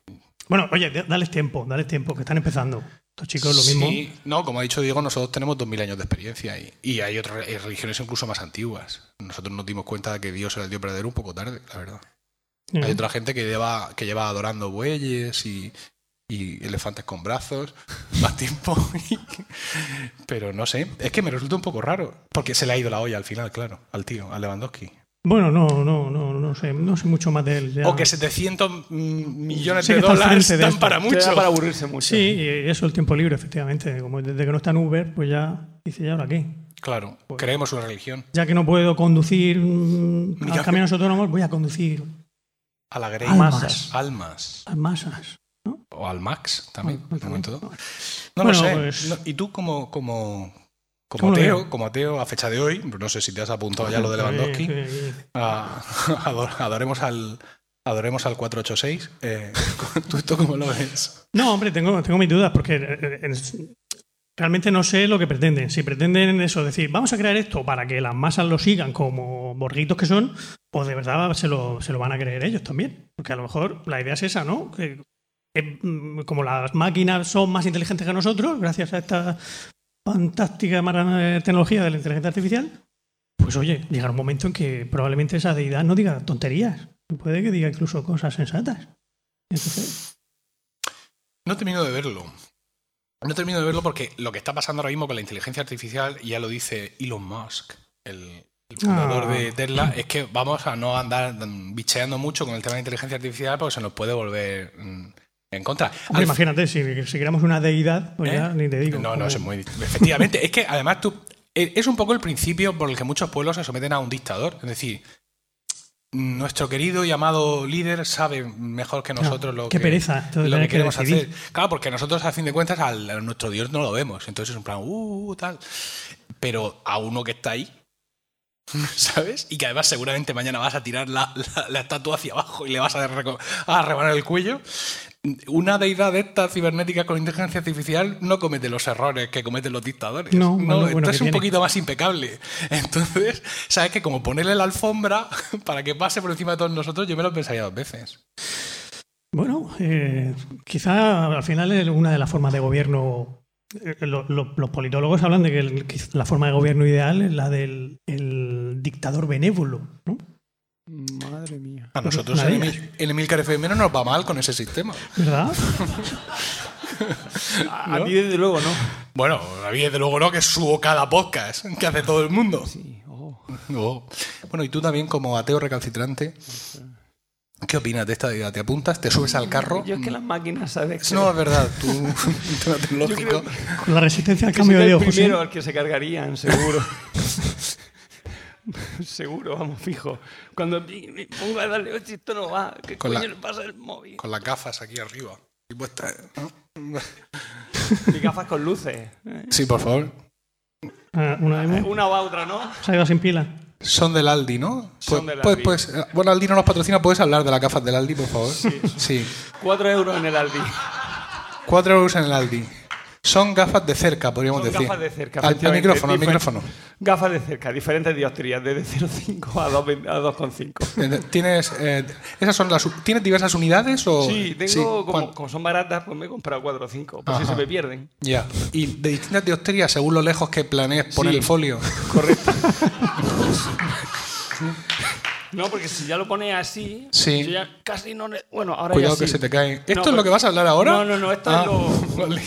Bueno, oye, dales tiempo, dales tiempo, que están empezando. Estos chicos lo mismo. Sí, no, como ha dicho Diego, nosotros tenemos 2000 años de experiencia y, y hay otras religiones incluso más antiguas. Nosotros nos dimos cuenta de que Dios era el Dios verdadero un poco tarde, la verdad. Hay otra gente que lleva, que lleva adorando bueyes y, y elefantes con brazos más tiempo. Pero no sé, es que me resulta un poco raro. Porque se le ha ido la olla al final, claro, al tío, a Lewandowski. Bueno, no, no, no, no sé, no sé mucho más de él. ya. O que 700 mm, millones Sí de dólares de esto. para mucho. para aburrirse mucho. Sí, y eso el tiempo libre, efectivamente. Como desde que no está en Uber, pues ya dice, ¿y ahora qué? Claro, creemos una religión. Ya que no puedo conducir mm, Mira. a caminos autónomos, voy a conducir A la Grey. Almas. Almas. a masas. O al Max también. De momento. No Bueno, lo sé. pues- No, ¿Y tú como, como, como ¿Cómo lo ateo, como ateo, a fecha de hoy, no sé si te has apuntado ya lo de Lewandowski, Sí, sí, sí. a- ador- adoremos al adoremos al 486. Eh, ¿Tú esto cómo lo ves? No, hombre, tengo, tengo mis dudas porque eh, eh, realmente no sé lo que pretenden. Si pretenden eso, decir, vamos a crear esto para que las masas lo sigan como borguitos que son, o de verdad se lo, se lo van a creer ellos también. Porque a lo mejor la idea es esa, ¿no? Que, que, mm, como las máquinas son más inteligentes que nosotros, gracias a esta fantástica tecnología de la inteligencia artificial, pues oye, llegará un momento en que probablemente esa deidad no diga tonterías. Puede que diga incluso cosas sensatas. Entonces, No termino de verlo. No termino de verlo porque lo que está pasando ahora mismo con la inteligencia artificial, y ya lo dice Elon Musk, el, el fundador Ah. de Tesla, es que vamos a no andar bicheando mucho con el tema de inteligencia artificial porque se nos puede volver mm, en contra. Hombre, imagínate, si, si queramos una deidad, pues ¿Eh? ya ni te digo. No, no, es muy. Efectivamente, es que además tú. eh, Es un poco el principio por el que muchos pueblos se someten a un dictador. Es decir, nuestro querido y amado líder sabe mejor que nosotros lo qué que, pereza, lo que que queremos decidir. hacer. Claro, porque nosotros, a fin de cuentas, al, a nuestro Dios no lo vemos. Entonces es un plan, uh, tal. Pero a uno que está ahí. ¿Sabes? Y que además seguramente mañana vas a tirar la, la- la estatua hacia abajo y le vas a rebanar el cuello. Una deidad de esta cibernética con inteligencia artificial no comete los errores que cometen los dictadores. No, bueno, entonces que es un tiene. poquito más impecable. Entonces, ¿sabes que Como ponerle la alfombra para que pase por encima de todos nosotros, yo me lo pensaría dos veces. Bueno, eh, quizá al final es una de las formas de gobierno. eh, lo- lo- los politólogos hablan de que el- que la forma de gobierno ideal es la del el dictador benévolo, ¿no? Madre mía. A nosotros en, Emil- en Emilcar FM no nos va mal con ese sistema. ¿Verdad? A, a ti, desde luego, ¿no? Bueno, a mí desde luego no, que subo cada podcast que hace todo el mundo. Sí. oh. Oh. Bueno, y tú también como ateo recalcitrante, ¿qué opinas de esta idea? ¿Te apuntas? ¿Te subes al carro? Yo es que las máquinas, ¿sabes? No, es verdad, tú, tema tecnológico. Con la resistencia al cambio de el ojos. primero ¿eh? al que se cargarían, seguro. seguro, vamos, fijo. Cuando me pongo a darle, "Oye, esto no va, ¿qué Con coño la- le pasa al móvil? Con las gafas aquí arriba. Y puestas, ¿no? Y gafas con luces. ¿eh? Sí, por favor. Ah, una demo. Una o otra, ¿no? Se ha ido sin pila. Son del Aldi, ¿no? Son Pues- del pues- Aldi. pues, eh, bueno, Aldi no nos patrocina. ¿Puedes hablar de las gafas del Aldi, por favor? Sí. Cuatro euros en el Aldi. Cuatro euros en el Aldi. Son gafas de cerca, podríamos Son decir. gafas de cerca. Al, micrófono, al micrófono. Gafas de cerca, diferentes dioptrías, desde 0,5 a 2,20 a 2,5. Eh, ¿Tienes, eh, esas son las, ¿Tienes diversas unidades o...? Sí, tengo, como, ¿cuán- como son baratas, pues me he comprado 4 o 5, por si se me pierden. Ya. Y de distintas dioptrías según lo lejos que planees poner Sí. el folio. Correcto. No, porque si ya lo pones así, Sí. yo ya casi no... Bueno, ahora Cuidado ya que sí. se te cae. ¿Esto No, es lo que vas a hablar ahora? No, no, no, esto Ah, es lo... vale.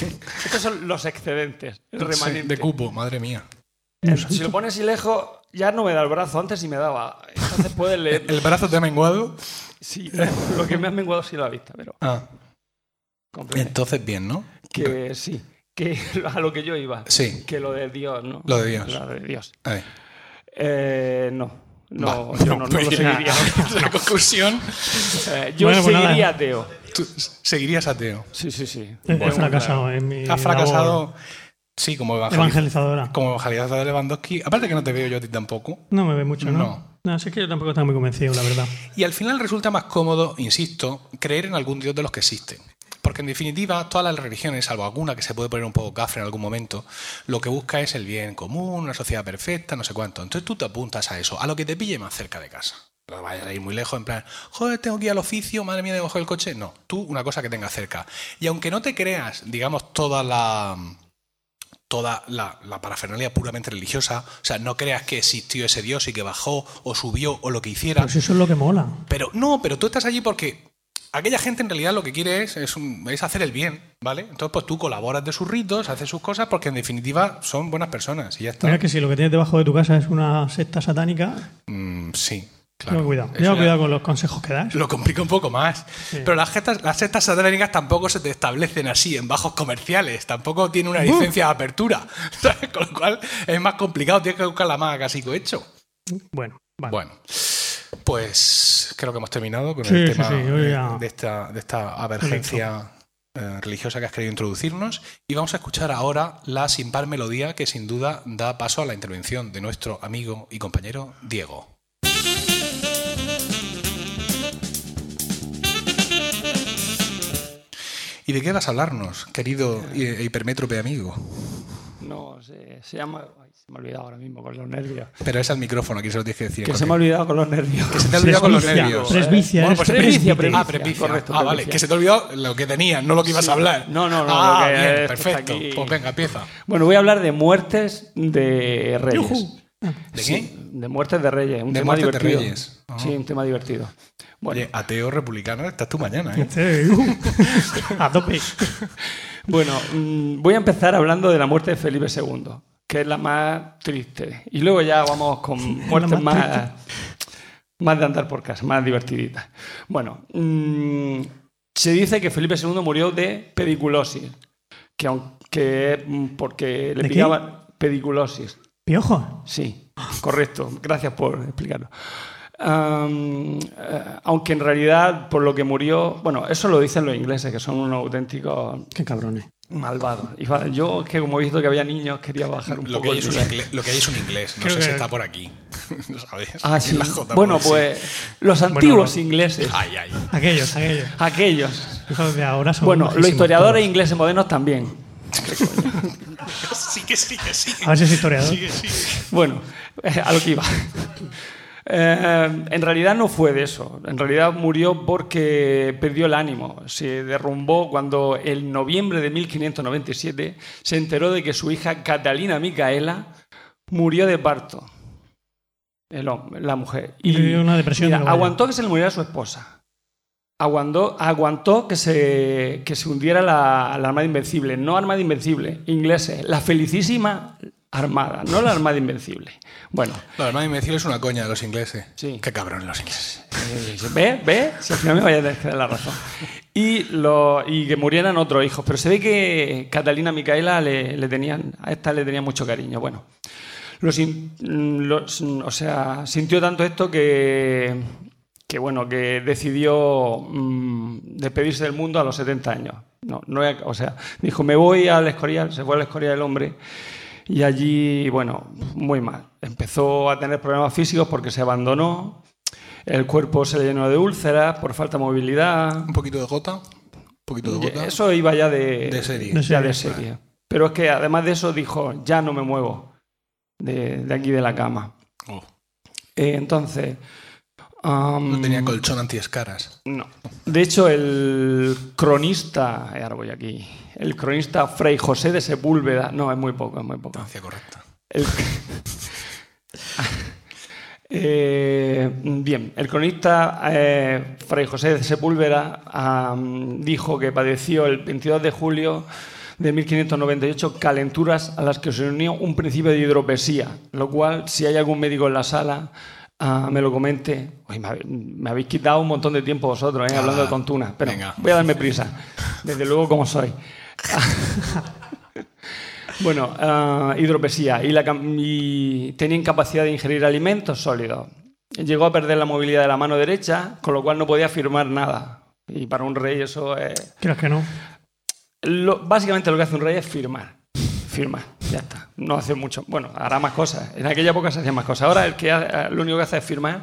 Estos son los excedentes, el Sí, remanente. de cupo, madre mía. Eh, Si lo pones así lejos, ya no me da el brazo, antes sí me daba. Entonces puedes leer. ¿El brazo te ha menguado? Sí, lo que me ha menguado sí la vista, pero Ah, comprende. entonces bien, ¿no? Que sí, que a lo que yo iba. Sí. Que lo de Dios, ¿no? Lo de Dios. Lo de Dios. A ver. Eh, no. No, Va, yo no, no pues lo seguiría. La conclusión, Eh, yo Bueno, pues nada. seguiría ateo. tú seguirías ateo. Sí, sí, sí. He, he Bueno, fracasado en mi Has fracasado, labor sí, como evangeliz- evangelizadora. como evangelizador de Lewandowski. Aparte que no te veo yo a ti tampoco. No me ve mucho, ¿no? No. No, sí es que yo tampoco estaba muy convencido, la verdad. Y al final resulta más cómodo, insisto, creer en algún dios de los que existen. Porque en definitiva, todas las religiones, salvo alguna que se puede poner un poco cafre en algún momento, lo que busca es el bien común, una sociedad perfecta, no sé cuánto. Entonces tú te apuntas a eso, a lo que te pille más cerca de casa. No vayas a ir muy lejos, en plan, joder, tengo que ir al oficio, madre mía, coger el coche. No, tú una cosa que tengas cerca. Y aunque no te creas, digamos, toda la toda la, la parafernalia puramente religiosa, o sea, no creas que existió ese Dios y que bajó o subió o lo que hiciera, si eso es lo que mola. pero no, pero tú estás allí porque aquella gente en realidad lo que quiere es, es, un- es hacer el bien, ¿vale? Entonces, pues tú colaboras de sus ritos, haces sus cosas porque en definitiva son buenas personas y ya está. Mira que si lo que tienes debajo de tu casa es una secta satánica, Mm, sí, claro. cuidado. Cuidado con los consejos que das. Lo complica un poco más. Sí. Pero las sectas, las sectas satánicas tampoco se te establecen así en bajos comerciales. Tampoco tiene una licencia de apertura. Con lo cual es más complicado. Tienes que buscar la más casi hecho. Bueno, vale. Bueno, pues creo que hemos terminado con Sí, el tema sí, de, esta, de esta avergencia eh, religiosa que has querido introducirnos. Y vamos a escuchar ahora la sin par melodía que sin duda da paso a la intervención de nuestro amigo y compañero Diego. ¿Y de qué vas a hablarnos, querido eh, hipermétrope amigo? No, se, se llama. Se me ha olvidado ahora mismo con los nervios. Pero es al micrófono, aquí se lo tienes que decir. Que se me ha olvidado con los nervios. Se te ha olvidado con los Presbicia, nervios. presbicia, Bueno, eres pues presbicia, presbítero. Ah, prepicia. Correcto, ah, vale, prepicia. que se te ha olvidado lo que tenías, no lo que ibas a hablar. No, no, no, Ah, que bien, perfecto. aquí. Pues venga, empieza. Bueno, voy a hablar de muertes de reyes. Yujú. ¿De Sí, de muertes de reyes. Un De tema muertes de divertido. reyes. Ah. Sí, un tema divertido. Bueno, Oye, ateo republicano, estás tú mañana, ¿eh? Este, uh, a tope. bueno mm, voy a empezar hablando de la muerte de Felipe II, que es la más triste. Y luego ya vamos con muertes más más, más de andar por casa, más divertiditas. Bueno, mm, se dice que Felipe II murió de pediculosis, que aunque mm, porque le pillaba pediculosis. Piojo. Sí, correcto. Gracias por explicarlo. Eh, aunque en realidad, por lo que murió, bueno, eso lo dicen los ingleses, que son unos auténticos Qué cabrones. Fa- yo, es que como he visto que había niños, quería bajar un Lo poco el inglés, lo que hay es un inglés, no Creo sé si está por aquí. ¿No sabes? Ah, sí. Bueno, sí. pues los antiguos ingleses, Ay, ay. Aquellos, aquellos. aquellos. Los de ahora son Bueno, los historiadores todos. ingleses modernos también. Sí que sí, que sí. A ver si es historiador. Sigue, sigue. Bueno, a lo que iba. Eh, en realidad no fue de eso. En realidad murió porque perdió el ánimo. Se derrumbó cuando en noviembre de 1597 se enteró de que su hija Catalina Micaela murió de parto. El hom- la mujer. Y dio una depresión mira, aguantó que se le muriera su esposa. Aguantó, aguantó que, se, que se hundiera la, la Armada Invencible. No Armada Invencible, ingleses. La felicísima Armada, no la Armada Invencible. Bueno, La Armada Invencible es una coña de los ingleses. Sí. Qué cabrón los ingleses. ¿Ve? ¿Ve? Si al final me vaya a dar la razón. Y, lo, y que murieran otros hijos. Pero se ve que Catalina Micaela le, le tenían, a esta le tenía mucho cariño. Bueno, lo sin- lo- o sea, sintió tanto esto que, que, bueno, que decidió mm, despedirse del mundo a los 70 años. No, no, o sea, dijo, me voy al Escorial, se fue al Escorial del hombre. Y allí, bueno, muy mal. Empezó a tener problemas físicos porque se abandonó. El cuerpo se le llenó de úlceras por falta de movilidad. Un poquito de gota. Un poquito de gota. Eso iba ya de, De serie. De ya de serie. Pero es que además de eso dijo, ya no me muevo de, de aquí de la cama. Oh, Eh, entonces... am, no tenía colchón antiescaras. no. De hecho, el cronista, eh, ahora voy aquí, el cronista Fray José de Sepúlveda, no, es muy poco, es muy poco. Distancia correcta. El- Eh, bien, el cronista eh, Fray José de Sepúlveda dijo que padeció el 22 de julio de 1598 calenturas a las que se unió un principio de hidropesía, lo cual, si hay algún médico en la sala, ah, me lo comente. Uy, me, habéis quitado un montón de tiempo vosotros, eh, hablando de tontunas, pero venga. voy a darme prisa, desde luego como soy. Bueno, ah, hidropesía y, la cam- y tenía incapacidad de ingerir alimentos sólidos. Llegó a perder la movilidad de la mano derecha, con lo cual no podía firmar nada. Y para un rey eso es... Creas que no. lo- básicamente lo que hace un rey es firmar. Firmar, ya está. No hace mucho. Bueno, hará más cosas. En aquella época se hacían más cosas. Ahora el que ha- lo único que hace es firmar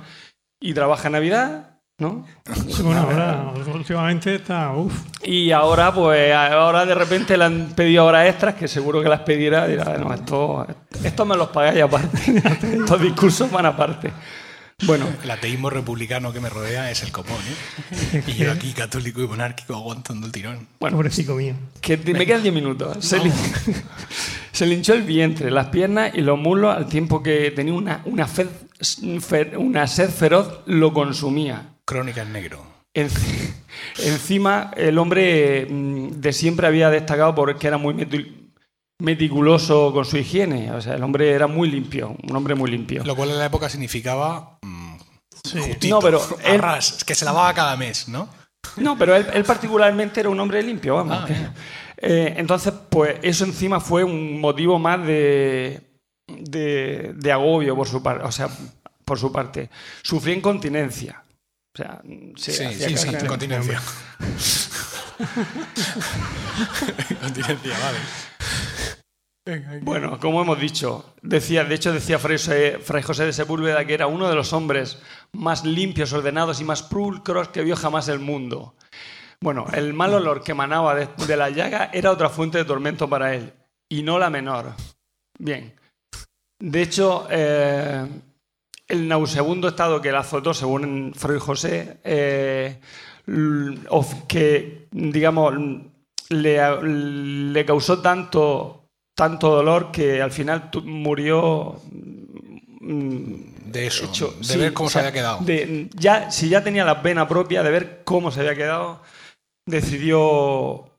y trabaja en Navidad, ¿no? Sí, bueno, ahora últimamente está. Uf. Y ahora, pues, ahora de repente le han pedido horas extras, que seguro que las pedirá. Dirá, no, esto, esto me los pagáis aparte. Estos discursos van aparte. Bueno, El ateísmo republicano que me rodea es el copón, ¿eh? Y yo aquí, católico y monárquico, aguantando el tirón. Bueno. Pobrecito mío. que te- me quedan 10 minutos. Se, lin- se hinchó el vientre, las piernas y los muslos al tiempo que tenía una, una, fez- fe- una sed feroz, lo consumía. Crónica en negro. En- encima, el hombre mm, de siempre había destacado porque era muy meticuloso con su higiene. O sea, el hombre era muy limpio, un hombre muy limpio. Lo cual en la época significaba. mm, justito, No, pero él- arras, que se lavaba cada mes, ¿no? No, pero él, él particularmente era un hombre limpio, vamos. Ah, que-. Eh, entonces, pues eso encima fue un motivo más de, de, de agobio por su parte. O sea, por su parte. Sufría incontinencia. O sea, se Sí, hacía sí, sí, caca. continencia. continencia, vale. Bueno, como hemos dicho, decía, de hecho decía Fray José, de Sepúlveda que era uno de los hombres más limpios, ordenados y más pulcros que vio jamás el mundo. Bueno, el mal olor que emanaba de, la llaga era otra fuente de tormento para él, y no la menor. Bien. De hecho, eh, el nauseabundo estado que le azotó, según Fray José, eh, que, digamos, le causó tanto, tanto dolor que al final murió mm, De eso, hecho- de sí, ver cómo o sea, se había quedado. de- ya, si ya tenía la pena propia de ver cómo se había quedado, decidió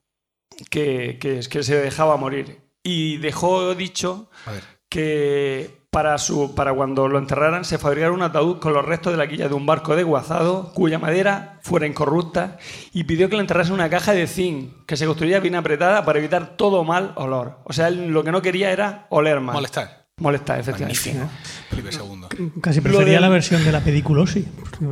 que, que, que se dejaba morir. Y dejó dicho que para, su, para cuando lo enterraran se fabricara un ataúd con los restos de la quilla de un barco desguazado cuya madera fuera incorrupta y pidió que le enterrase en una caja de zinc que se construía bien apretada para evitar todo mal olor. O sea, él lo que no quería era oler mal. Molestar. Molestar, efectivamente. Magnífico. Felipe II. Casi prefería del- la versión de la pediculosis. La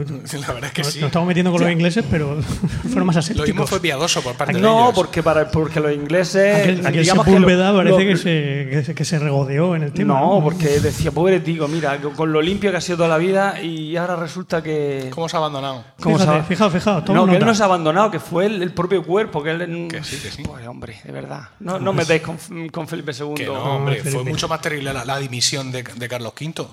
verdad es que Nos, sí. nos estamos metiendo con los ingleses, pero fueron más Lo asépticos. mismo fue piadoso por parte de No, ellos. porque, para, porque los ingleses... Aquel, aquel digamos que Sepúlveda lo- parece lo- que, se, que, se, que se regodeó en el tema. No, porque decía, pobre tico, mira, con lo limpio que ha sido toda la vida y ahora resulta que... ¿Cómo se ha abandonado? ¿Cómo se Fíjate, ha- fijaos, fijaos, toma No, que él no se ha abandonado, que fue el, el propio cuerpo, que él... Que sí, que sí. Pues hombre, de verdad. No, no metáis con, con Felipe II. Que no, hombre, fue mucho más terrible la, la dimisión de, de Carlos V.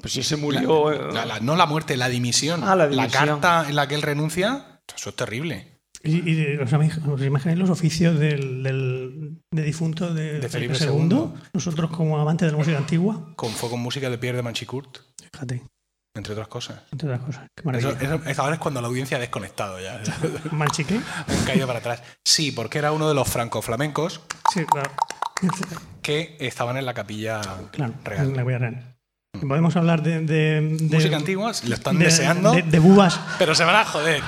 Pues si se murió... eh, La- la- no la muerte, la dimisión. Ah, la dimisión. carta en la que él renuncia, eso es terrible. Y, y ¿os, imag- os imagináis los oficios del, del de difunto de, De Felipe, Felipe II? II. Nosotros, como amantes de la música antigua, Con, fue con música de Pierre de Manchicourt, fíjate, entre otras cosas. entre otras cosas. Qué Eso, maravilla. eso- es- ahora es cuando la audiencia ha desconectado ya. ¿Manchique? Han caído para atrás. Sí, porque era uno de los franco-flamencos Sí, claro. Que estaban en la capilla Claro, real. la real. Podemos hablar de. de, de- Música antigua, lo están de- deseando, De, de bubas. pero se van a joder.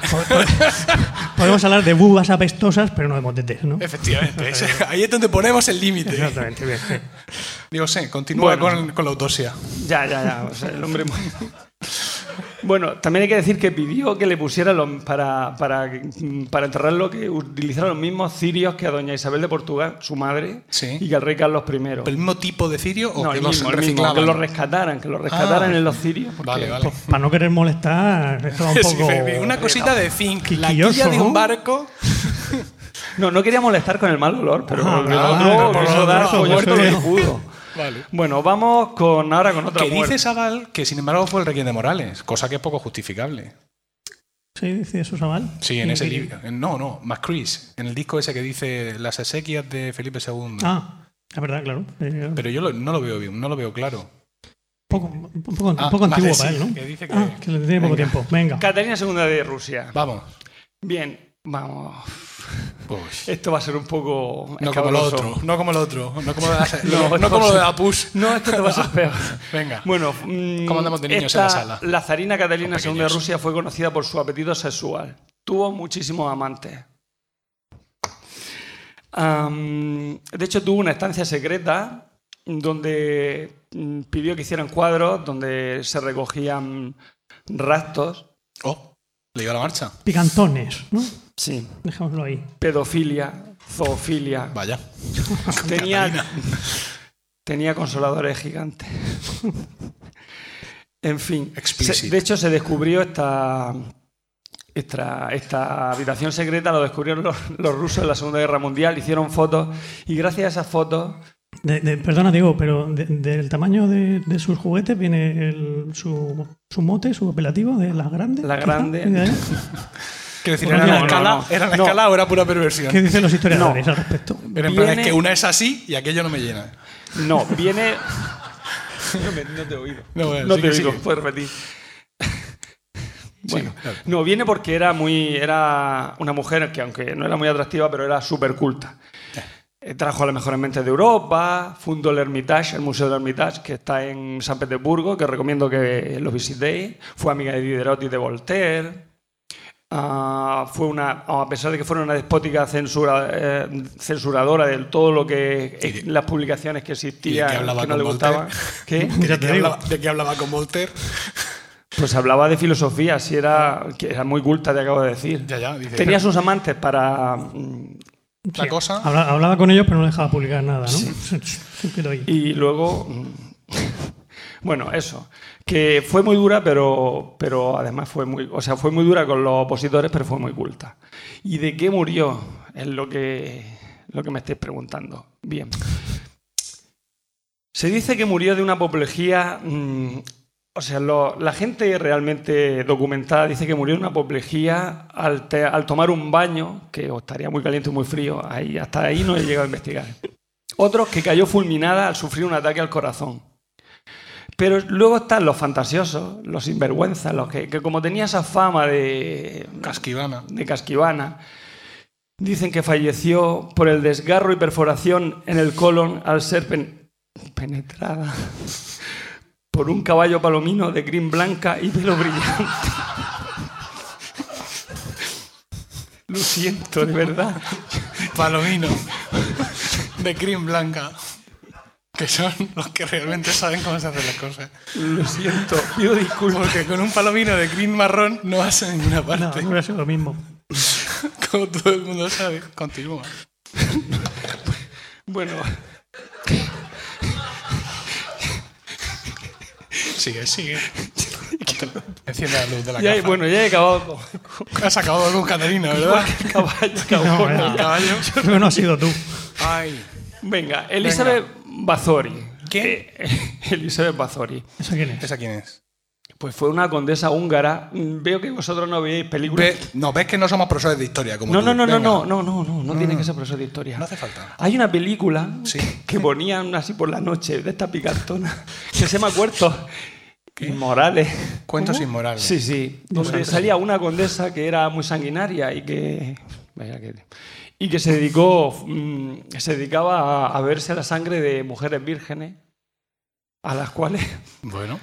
Podemos hablar de bubas apestosas, pero no de motetes, ¿no? Efectivamente, ahí es donde ponemos el límite. Exactamente, bien. Digo, sí, continúa Bueno. con, con la autopsia. Ya, ya, ya. o sea, el hombre... Bueno, también hay que decir que pidió que le pusiera los, para, para, para enterrarlo, que utilizara los mismos cirios que a doña Isabel de Portugal, su madre, Sí. y que al rey Carlos I. ¿El mismo tipo de cirio o No, que el los reciclaban? que lo rescataran, que lo rescataran Ah. en los cirios. porque- Vale, vale. Para no querer molestar, esto un Sí, poco. Una cosita de zinc, la quilla de un ¿no? barco. No, no quería molestar con el mal olor, pero Ah, tanto, su yo Vale. Bueno, vamos con ahora con otra Que muerte. dice Sabal que sin embargo fue el Requiem de Morales, cosa que es poco justificable. Sí, dice eso Sabal. Sí, en ¿Y ese libro. No, no, McCrees, en el disco ese que dice Las exequias de Felipe II. Ah, es verdad, claro. Eh, Pero yo lo- no lo veo bien, no lo veo claro. poco, un poco, un Ah, poco antiguo para él, ¿no? que dice que- Ah, que le tiene poco Venga. tiempo. Venga. Catalina II de Rusia. Vamos. Bien, vamos. Pues, Esto va a ser un poco no como lo otro, no como lo otro, no como, la- No, no, como lo de la push. No, esto te va a ser peor. Venga. Bueno, mm, ¿Cómo andamos de niños esta, en la sala? La zarina Catalina II de. Rusia fue conocida por su apetito sexual. Tuvo muchísimos amantes. Am, de hecho, tuvo una estancia secreta donde mm, pidió que hicieran cuadros donde se recogían rastros. Oh, le dio la marcha. Picantones, ¿no? Sí. Dejémoslo ahí. Pedofilia, zoofilia. Vaya. Tenía, tenía consoladores gigantes. en fin. Explicit. se- de hecho, se descubrió esta, esta, esta habitación secreta, lo descubrieron los, los rusos en la Segunda Guerra Mundial, hicieron fotos y gracias a esas fotos, De- de- perdona, Diego, pero de- del tamaño de, de sus juguetes viene el- su, su mote, su apelativo de la grande. La grande. ¿viene? Quiero decir, ¿era, la no, escala, no. ¿era la No. escala o era pura perversión? ¿Qué dicen los historiadores al respecto? Pero en plan, es Viene- que una es así y aquello no me llena. no, viene... No, me- no te he oído. No, bueno, No sigue, te oigo, sigue. puedes repetir. Bueno, claro. no, viene porque era muy. Era una mujer que, aunque no era muy atractiva, pero era súper culta. Eh, Trajo a las mejores mentes de Europa, fundó el Hermitage, el Museo del Hermitage, que está en San Petersburgo, que recomiendo que lo visitéis. Fue amiga de Diderot y de Voltaire. Ah, fue una, a pesar de que fuera una despótica censura, eh, censuradora de todo lo que ¿Y eh, de- las publicaciones que existían que no le gustaban. ¿De, qué hablaba, de qué hablaba con Voltaire? Pues hablaba de filosofía, si era, que era muy culta, te acabo de decir. Ya, ya, dice. Tenía sus amantes para... mm, La cosa. Habla- hablaba con ellos, pero no dejaba publicar nada, ¿no? Ahí. Y luego... mm, Bueno, eso. Que fue muy dura, pero, pero además fue muy... O sea, fue muy dura con los opositores, pero fue muy culta. ¿Y de qué murió? Es lo que, lo que me estáis preguntando. Bien. Se dice que murió de una apoplejía... mm, o sea, la gente realmente documentada dice que murió de una apoplejía al, al tomar un baño, que estaría muy caliente o muy frío. Ahí, hasta ahí no he llegado a investigar. Otros que cayó fulminada al sufrir un ataque al corazón. Pero luego están los fantasiosos, los sinvergüenzas, los que, que como tenía esa fama de, Casquivana. de casquivana, dicen que falleció por el desgarro y perforación en el colon al ser pen- penetrada por un caballo palomino de crin blanca y pelo brillante. Lo siento, de verdad. Palomino. De cream blanca. Que son los que realmente saben cómo se hacen las cosas. Lo siento. Pido disculpas. Porque con un palomino de cream marrón no vas a ninguna No, parte. no hubiera sido lo mismo. Como todo el mundo sabe. Continúa. Bueno, Sigue, sigue. Enciende la luz de la ya, caja. bueno, ya he acabado con Has acabado con Catalina, ¿verdad? el caballo. No, ya. Caballo. Que no ha sido tú. Ay. Venga, Elizabeth Bazori. ¿Qué? Eh, Elizabeth Bazori. ¿Esa quién es? ¿Esa quién es? Pues fue una condesa húngara. Mm, Veo que vosotros no veis películas. Ve- no, ves que no somos profesores de historia como no, tú. no, no, no, Venga. no, no, no, no, no tiene que ser profesor de historia. No hace falta. Hay una película Sí. que ponían así por la noche de esta picantona que se llama Cuertos Inmorales. Cuentos inmorales. Sí, sí. Donde salía una condesa que era muy sanguinaria y que. Y que se dedicó. mm, se dedicaba a, a verse la sangre de mujeres vírgenes. A las cuales. Bueno,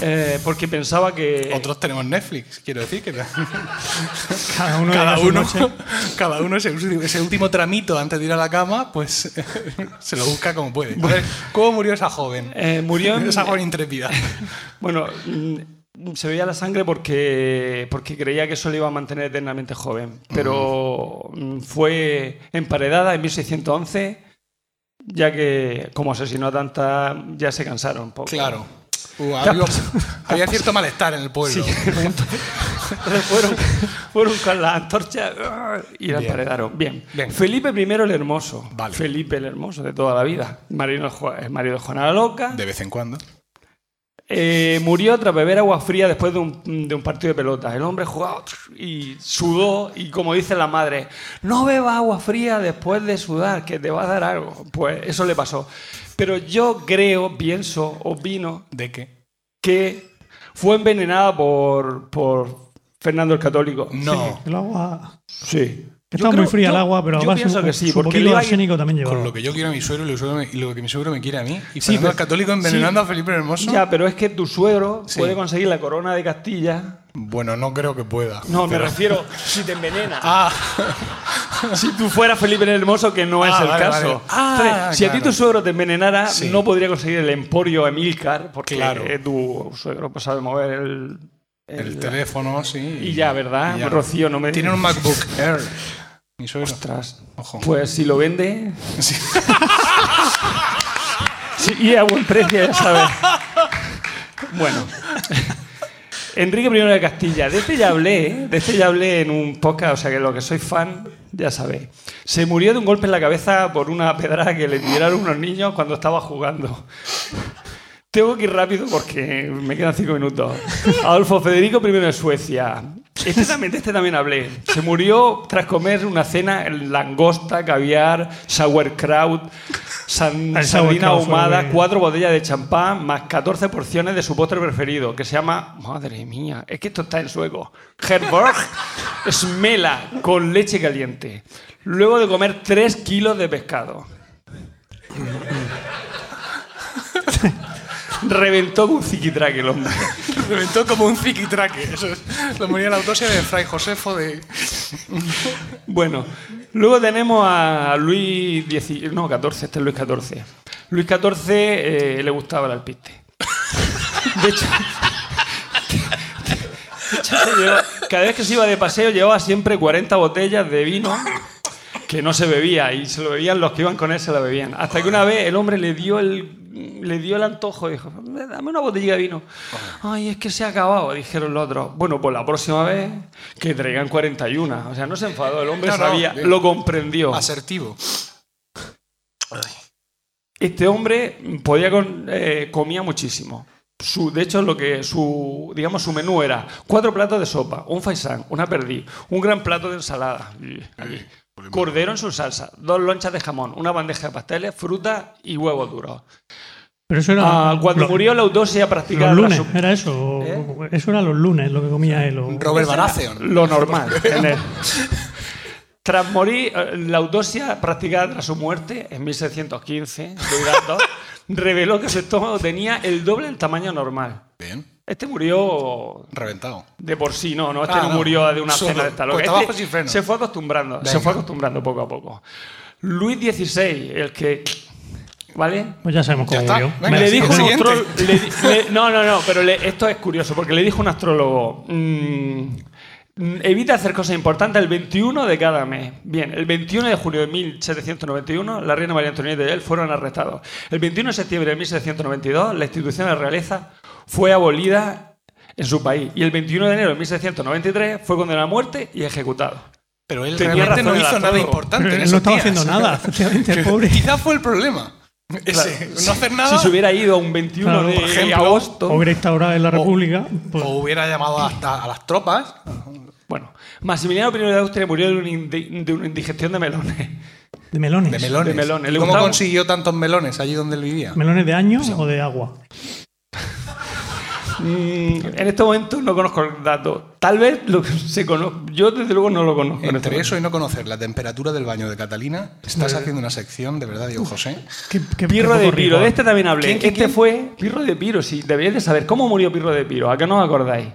eh, porque pensaba que. otros tenemos Netflix, quiero decir que Cada uno, cada uno, cada uno ese, ese último tramito antes de ir a la cama, pues se lo busca como puede. ¿cómo murió esa joven? eh, murió en- Esa joven intrépida. Bueno, mm, se veía la sangre porque, porque creía que eso le iba a mantener eternamente joven. Pero mm, fue emparedada en 1611, ya que como asesinó a tantas, ya se cansaron un poco. Claro. Uh, ¿Qué ha había, cierto malestar en el pueblo. Sí. Entonces fueron, fueron con la antorcha y la Bien. emparedaron. Bien. Bien. Felipe I el Hermoso. Vale. Felipe el Hermoso de toda la vida. Marido, el marido de Juana la Loca. De vez en cuando. Eh, murió tras beber agua fría después de un, de un partido de pelota. El hombre jugaba y sudó y como dice la madre, no beba agua fría después de sudar, que te va a dar algo. Pues eso le pasó. Pero yo creo, pienso, opino ¿De qué? que fue envenenada por, por Fernando el Católico. No. El agua. Sí. Estaba muy fría el agua, pero yo además pienso un, que sí, su porque iba- arsénico también llevaba. Con lo que yo quiero a mi suegro y lo, suegro me- y lo que mi suegro me quiere a mí. Y Sí, pero- el Católico envenenando a Felipe el Hermoso. Ya, pero es que tu suegro Sí. puede conseguir la corona de Castilla. Bueno, no creo que pueda. No, me Pero- refiero si te envenena. Ah, Si tú fueras Felipe el Hermoso, que no es Ah, el vale, caso. vale. Ah, Entonces, si a ti claro. tu suegro te envenenara, Sí. no podría conseguir el emporio Emilcar, porque Claro. eh, tu suegro pues, sabe mover el, el teléfono, sí. Y ya, ¿verdad? y ya. Rocío, no me Tiene un MacBook Air. Mi suegro. Ostras. Ojo. Pues si lo vende. Sí. Sí, y a buen precio, ya sabes. Bueno. Enrique I de Castilla. De este ya hablé, ¿eh? De este ya hablé en un podcast, o sea que lo que soy fan, ya sabéis. Se murió de un golpe en la cabeza por una pedrada que le tiraron unos niños cuando estaba jugando. Tengo que ir rápido porque me quedan cinco minutos. Adolfo Federico I de Suecia. Este también, de este también hablé. Se murió tras comer una cena en langosta, caviar, sauerkraut, san- sardina sauerkraut ahumada, cuatro botellas de champán, más 14 porciones de su postre preferido, que se llama... Madre mía, es que esto está en sueco. Herborg Smela, con leche caliente. Luego de comer 3 kilos de pescado. Reventó con un ziquitraque el hombre. Reventó como un ziquitraque. Eso es. Lo moría en la autopsia de Fray Josefo de. Bueno, luego tenemos a Luis XIV, no, 14, este es Luis XIV. Luis XIV eh, le gustaba el alpiste. De hecho, de cada vez que se iba de paseo llevaba siempre 40 botellas de vino que no se bebía y se lo bebían los que iban con él, se la bebían. Hasta que una vez el hombre le dio el, le dio el antojo y dijo, dame una botella de vino. Ay, es que se ha acabado, dijeron los otros. Bueno, pues la próxima vez que traigan 41. O sea, no se enfadó, el hombre No, sabía, lo comprendió. Asertivo. Este hombre podía con- eh, comía muchísimo. Su, de hecho, lo que su, digamos, su menú era cuatro platos de sopa, un faisán, una perdiz, un gran plato de ensalada, allí, cordero en su salsa, dos lonchas de jamón, una bandeja de pasteles, fruta y huevos duros. Pero eso era. Ah, cuando lo- murió la autopsia practicada Los lunes, ¿era eso? ¿Eh? Eso era los lunes lo que comía él. o- Robert Baratheon. lo normal. en él. Tras morir, eh, la autopsia practicada tras su muerte en 1615, Luis II, reveló que su estómago tenía el doble del tamaño normal. Bien. Este murió Reventado. de por sí, no, no, este Ah, no, no. murió de una Solo. cena de esta Pues loca. estaba Este freno. se fue acostumbrando, se fue acostumbrando poco a poco. Luis XVI, el que, ¿vale? Pues ya sabemos Ya cómo está. murió. Venga, le dijo un astrólogo. no, no, no, pero le- esto es curioso, porque le dijo un astrólogo. mm, evita hacer cosas importantes el 21 de cada mes. Bien, el 21 de julio de 1791, la reina María Antonieta y él fueron arrestados. El 21 de septiembre de 1792, la institución de realeza fue abolida en su país. Y el 21 de enero de 1793 fue condenado a muerte y ejecutado. Pero él Tenía realmente no hizo nada importante. Pero él esos no estaba días. haciendo nada, efectivamente, pobre. Quizás fue el problema. Ese, no hacer nada. Si se hubiera ido a un 21 Claro, de por ejemplo, agosto. O hubiera instaurado en la República. pues, O hubiera llamado hasta a las tropas. Bueno, Maximiliano I de Austria murió de una, indi- de una indigestión de melones. de melones. De melones. De melones. ¿Y Le ¿Cómo gustaba- consiguió tantos melones allí donde él vivía? ¿Melones de año o de agua? En este momento no conozco el dato. Tal vez lo que se conoce. Yo, desde luego, no lo conozco. en este Entre momento. eso y no conocer la temperatura del baño de Catalina, estás haciendo una sección de verdad, Diego José. ¿Qué, qué- Pirro qué de Piro, de este también hablé. ¿Quién, quién, este quién? fue Pirro de Piro, sí. Deberíais de saber cómo murió Pirro de Piro. ¿A qué no os acordáis?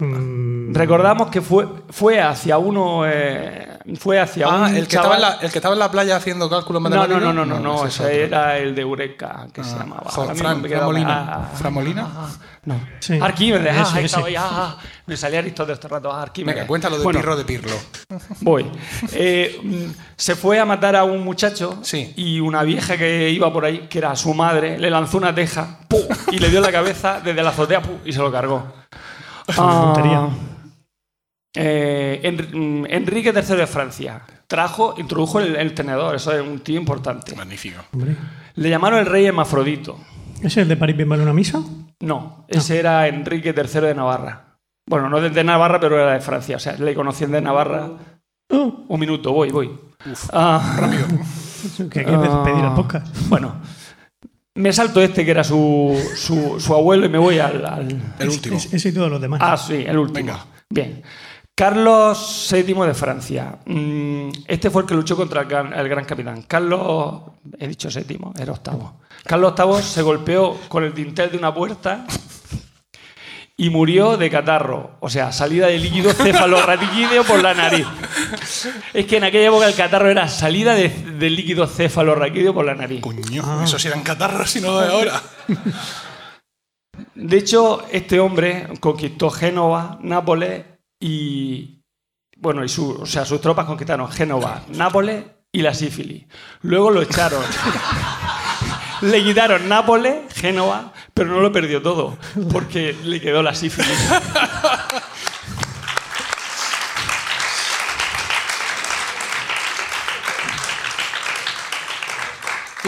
Mm, Recordamos que fue, fue hacia uno. eh, fue hacia Ah, un. el que, chaval- estaba en la, el que estaba en la playa haciendo cálculos No, no, matemáticos. no, no, no, no, ese era el de Eureka, que se Ah, llamaba. jo, Fran- me queda- Fran Molina. ah, ¿Fran Molina? ah, ah, no. Sí, Arquímedes, ah, ese, estaba ya, ah, me salía Aristóteles todo el rato, ah, Arquímedes. Venga, cuéntalo de Bueno, Pirro de Pirlo. Voy. Eh, se fue a matar a un muchacho Sí. y una vieja que iba por ahí, que era su madre, le lanzó una teja ¡pum! y le dio en la cabeza desde la azotea ¡pum! y se lo cargó. Ah, eh, mm, Enrique III de Francia trajo, introdujo el, el tenedor, eso es un tío importante. Magnífico. Hombre. Le llamaron el rey hermafrodito. ¿Ese es el de París bien vale una misa? No, ese era Enrique III de Navarra. Bueno, no de, de Navarra, pero era de Francia. O sea, le conocían de Navarra. Oh, Un minuto, voy, voy. Ah, que hay que despedir Ah. el podcast. bueno, me salto este que era su, su, su abuelo y me voy al- al, El último. Es- Ese y todos los demás. Ah, sí, el último. Venga. Bien. Carlos VII de Francia. Mm, Este fue el que luchó contra el gran, el gran capitán. Carlos, he dicho séptimo, era octavo. Carlos VIII se golpeó con el dintel de una puerta y murió de catarro. O sea, salida de líquido cefalorraquídeo por la nariz. Es que en aquella época el catarro era salida de, de líquido cefalorraquídeo por la nariz. Coño, eso sí eran catarros y no lo de ahora. De hecho, este hombre conquistó Génova, Nápoles y. Bueno, y su, o sea, sus tropas conquistaron Génova, Nápoles y la sífilis. Luego lo echaron. le quitaron Nápoles, Génova, pero no lo perdió todo, porque le quedó la sífilis.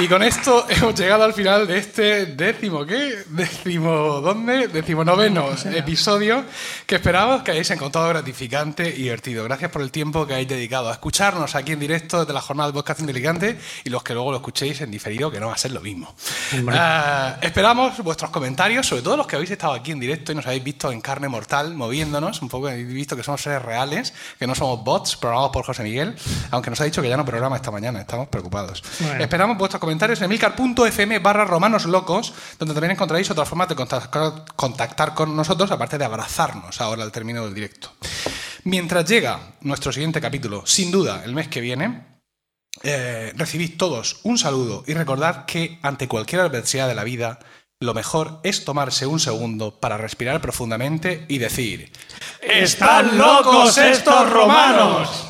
Y con esto hemos llegado al final de este décimo, ¿qué? Décimo, ¿dónde? Décimo noveno episodio que esperamos que hayáis encontrado gratificante y divertido. Gracias por el tiempo que hayáis dedicado a escucharnos aquí en directo desde la jornada de podcast inteligente y los que luego lo escuchéis en diferido, que no va a ser lo mismo. Ah, esperamos vuestros comentarios, sobre todo los que habéis estado aquí en directo y nos habéis visto en carne mortal, moviéndonos, un poco habéis visto que somos seres reales, que no somos bots programados por José Miguel, aunque nos ha dicho que ya no programa esta mañana, estamos preocupados. Bueno. Esperamos vuestros comentarios en emilcar.fm barra romanos locos, donde también encontraréis otras formas de contactar con nosotros, aparte de abrazarnos ahora al término del directo. Mientras llega nuestro siguiente capítulo, sin duda el mes que viene, eh, recibid todos un saludo y recordad que ante cualquier adversidad de la vida, lo mejor es tomarse un segundo para respirar profundamente y decir... ¡Están locos estos romanos!